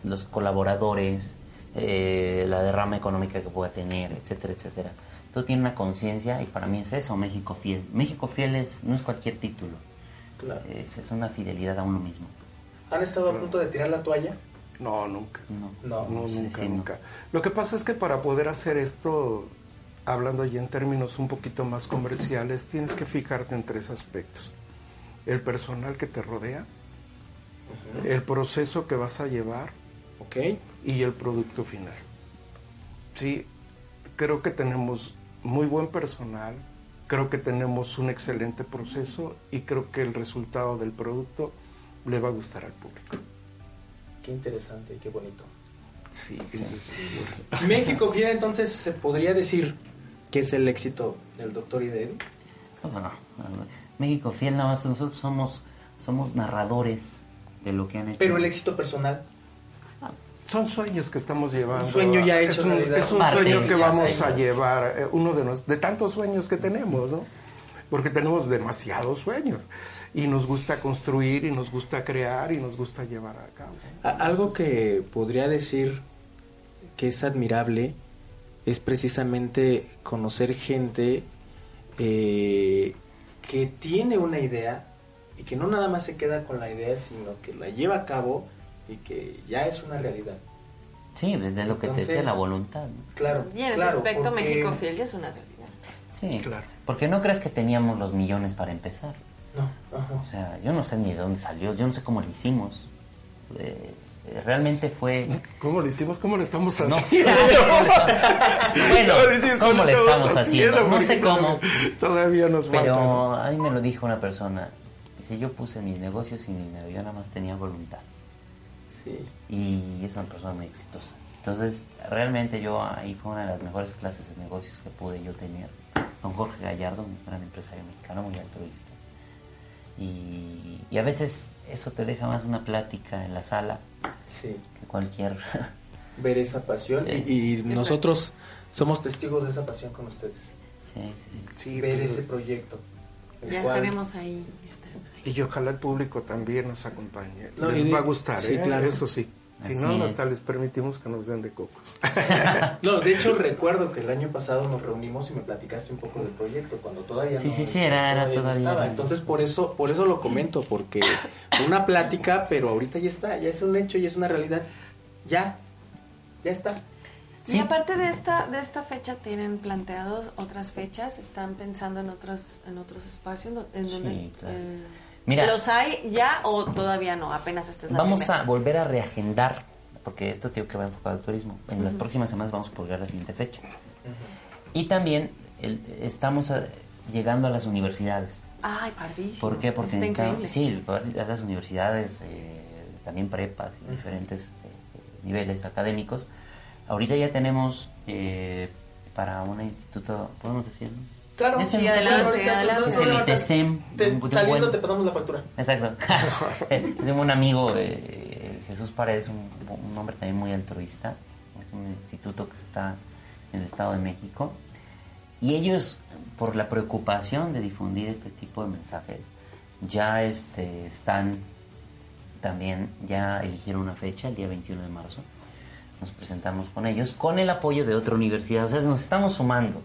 los colaboradores, eh, la derrama económica que pueda tener, etcétera, etcétera. Todo tiene una conciencia y para mí es eso, México fiel. México fiel es, no es cualquier título, Claro. es, es una fidelidad a uno mismo. ¿Han estado a punto de tirar la toalla? No, nunca. No. No. Nunca, sí, nunca. Lo que pasa es que para poder hacer esto, hablando ya en términos un poquito más comerciales, tienes que fijarte en tres aspectos. El personal que te rodea, el proceso que vas a llevar Ok. y el producto final. Sí, creo que tenemos muy buen personal, creo que tenemos un excelente proceso y creo que el resultado del producto le va a gustar al público. Qué interesante y qué bonito. Sí, entonces, México Fiel, entonces, se podría decir que es el éxito del doctor y de Eddie. No, no, no. México fiel, nada más nosotros somos, somos narradores de lo que han hecho. Pero el éxito personal. Son sueños que estamos llevando. Un sueño ya es hecho un, es un Parte, sueño que vamos a llevar, eh, uno de, los, de tantos sueños que tenemos, ¿no? Porque tenemos demasiados sueños. Y nos gusta construir, y nos gusta crear, y nos gusta llevar a cabo. Algo que podría decir que es admirable es precisamente conocer gente eh, que tiene una idea y que no nada más se queda con la idea, sino que la lleva a cabo y que ya es una realidad. Sí, desde lo que te decía, la voluntad. ¿no? Claro. Y en ese claro, aspecto porque- México Fiel ya es una realidad. Sí, Claro. porque no crees que teníamos los millones para empezar. No, ajá. O sea, yo no sé ni de dónde salió, yo no sé cómo lo hicimos. Eh, eh, realmente fue... ¿Cómo lo hicimos? ¿Cómo lo estamos No haciendo? bueno, ¿Cómo lo estamos haciendo? No sé cómo, Todavía nos falta. pero a mí me lo dijo una persona. Dice, yo puse mis negocios sin dinero, yo nada más tenía voluntad. Sí. y es una persona muy exitosa. Entonces, realmente yo ahí fue una de las mejores clases de negocios que pude yo tener con Jorge Gallardo, un gran empresario mexicano, muy altruista. Y, y a veces eso te deja más una plática en la sala Sí. que cualquier... Ver esa pasión y, y nosotros somos testigos de esa pasión con ustedes. sí, sí, sí. Sí, Ver pues, ese proyecto. el Ya cual- estaremos ahí. ya estaremos ahí. Y ojalá el público también nos acompañe. No, y les va a gustar, sí, ¿eh? claro. Eso sí. Si Así no, es. hasta les permitimos que nos den de cocos. No, de hecho recuerdo que el año pasado nos reunimos y me platicaste un poco del proyecto cuando todavía Sí, no, sí, sí, era- era todavía Entonces por eso por eso lo comento porque fue una plática, pero ahorita ya está, ya es un hecho, ya es una realidad. Ya. Ya está. Sí. Y aparte de esta de esta fecha tienen planteados otras fechas, están pensando en otros en otros espacios en Sí, donde claro. eh, Mira. los hay ya o todavía no, apenas esta es la Vamos primera? a volver a reagendar, porque esto tengo que va enfocado al turismo. En las próximas semanas vamos a publicar la siguiente fecha. Y también el- estamos a- llegando a las universidades. Ay, padrísimo. ¿Por qué? Porque necesitamos- sí, a las universidades, eh, también prepas y diferentes eh, niveles académicos. Ahorita ya tenemos eh, para un instituto, ¿podemos decirlo? Claro, sí, adelante, adelante. Es el. Te- un saliendo buen- te pasamos la factura. Exacto. Eh, Tengo un amigo, eh, Jesús Paredes, un, un hombre también muy altruista. Es un instituto que está en el Estado de México. Y ellos, por la preocupación de difundir este tipo de mensajes, ya este, están también, ya eligieron una fecha, el día 21 de marzo. Nos presentamos con ellos, con el apoyo de otra universidad. O sea, nos estamos sumando.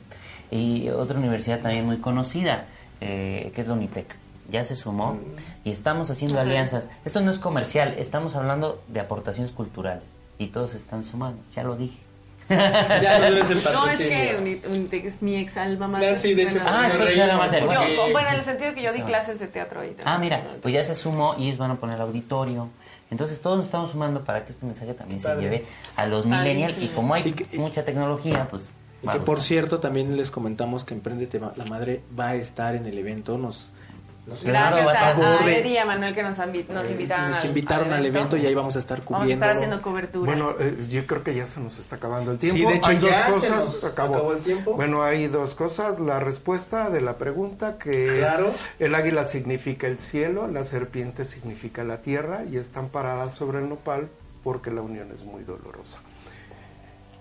Y otra universidad también muy conocida, eh, que es la Unitec. Ya se sumó y estamos haciendo alianzas. Esto no es comercial, estamos hablando de aportaciones culturales. Y todos se están sumando, ya lo dije. Ya no debes el No, es que Uni- Unitec es mi ex alma mater. Ah, sí, de hecho, Ah, el- porque- Yo, bueno, en el sentido que yo di clases de teatro ahí. Ah, mira, pues ya se sumó y ellos van a poner auditorio. Entonces todos nos estamos sumando para que este mensaje también se lleve a los millennials. Y como hay Y que- y- mucha tecnología, pues... Y que por cierto también les comentamos que Emprendete la Madre va a estar en el evento, nos Claro, Gracias a a, Eddie y a Manuel que nos, nos invitaron, nos al, invitaron al evento y ahí vamos a estar Vamos a cubriendo. estar haciendo cobertura. Bueno, eh, yo creo que ya se nos está acabando el Sí, tiempo. de hecho, hay dos se cosas. nos acabó. acabó el tiempo. Bueno, hay dos cosas. La respuesta de la pregunta que Claro. es, el águila significa el cielo, la serpiente significa la tierra y están paradas sobre el nopal porque la unión es muy dolorosa.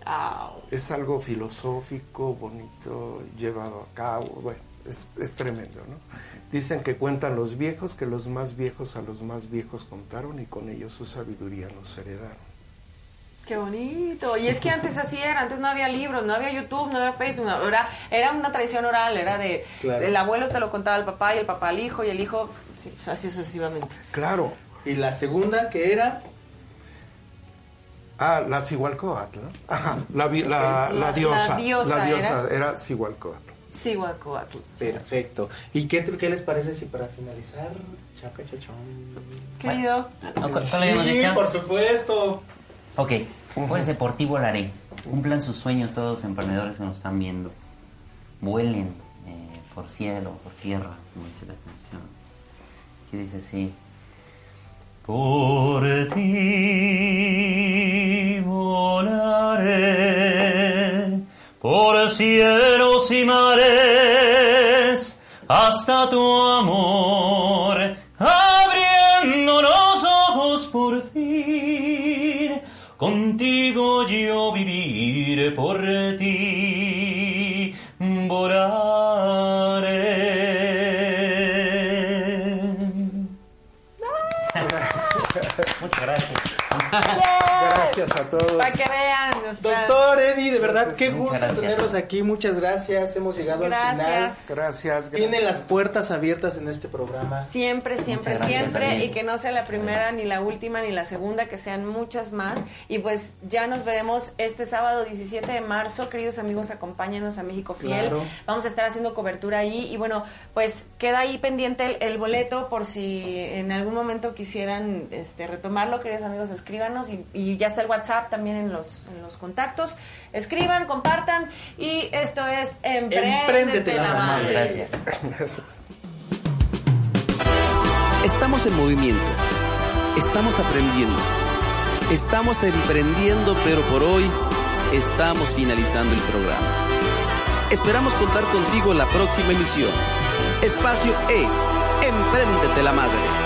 Au. Es algo filosófico, bonito, llevado a cabo, bueno, es, es tremendo, ¿no? Dicen que cuentan los viejos que los más viejos a los más viejos contaron y con ellos su sabiduría nos heredaron. Qué bonito. Y es que antes así era, antes no había libros, no había YouTube, no había Facebook, no- era, era una tradición oral, era de Claro. el abuelo te lo contaba al papá y el papá al hijo y el hijo, sí, pues, así sucesivamente. Claro. Y la segunda que era Ah, la Cihualcoatl, ¿no? Ajá, la, la, la La- diosa. la diosa era, era Cihualcoatl. Perfecto. ¿Y qué, qué les parece si para finalizar, chaca chachón? Querido, ¿Cuál cuál habíamos Sí, por supuesto. Ok, Fuerza Deportivo la haré. Cumplan sus sueños todos los emprendedores que nos están viendo. Vuelen eh, por cielo, por tierra, como dice la canción. Que dice así. Por ti volaré por cielos tu amor, abriendo los ojos por fin. Contigo yo viviré por ti, volaré. Muchas gracias. Gracias a todos. para que vean. o sea, De verdad, qué Muchas gusto gracias. tenerlos aquí. Muchas gracias. Hemos llegado al final. Gracias. Gracias. Tienen las puertas abiertas en este programa. Siempre, siempre, siempre. Y que no sea la primera, ni la última, ni la segunda, que sean muchas más. Y pues ya nos veremos este sábado 17 de marzo. Queridos amigos, acompáñenos a México Fiel. Claro. Vamos a estar haciendo cobertura ahí. Y bueno, pues queda ahí pendiente el, el boleto por si en algún momento quisieran este, retomarlo. Queridos amigos, escríbanos. Y, y ya está el WhatsApp también en los, en los contactos. Escriban, compartan. Y esto es Emprendete, Empréndete la la madre. madre. Gracias. Gracias. Estamos en movimiento. Estamos aprendiendo. Estamos emprendiendo, pero por hoy estamos finalizando el programa. Esperamos contar contigo en la próxima emisión. Espacio E. Empréndete la madre.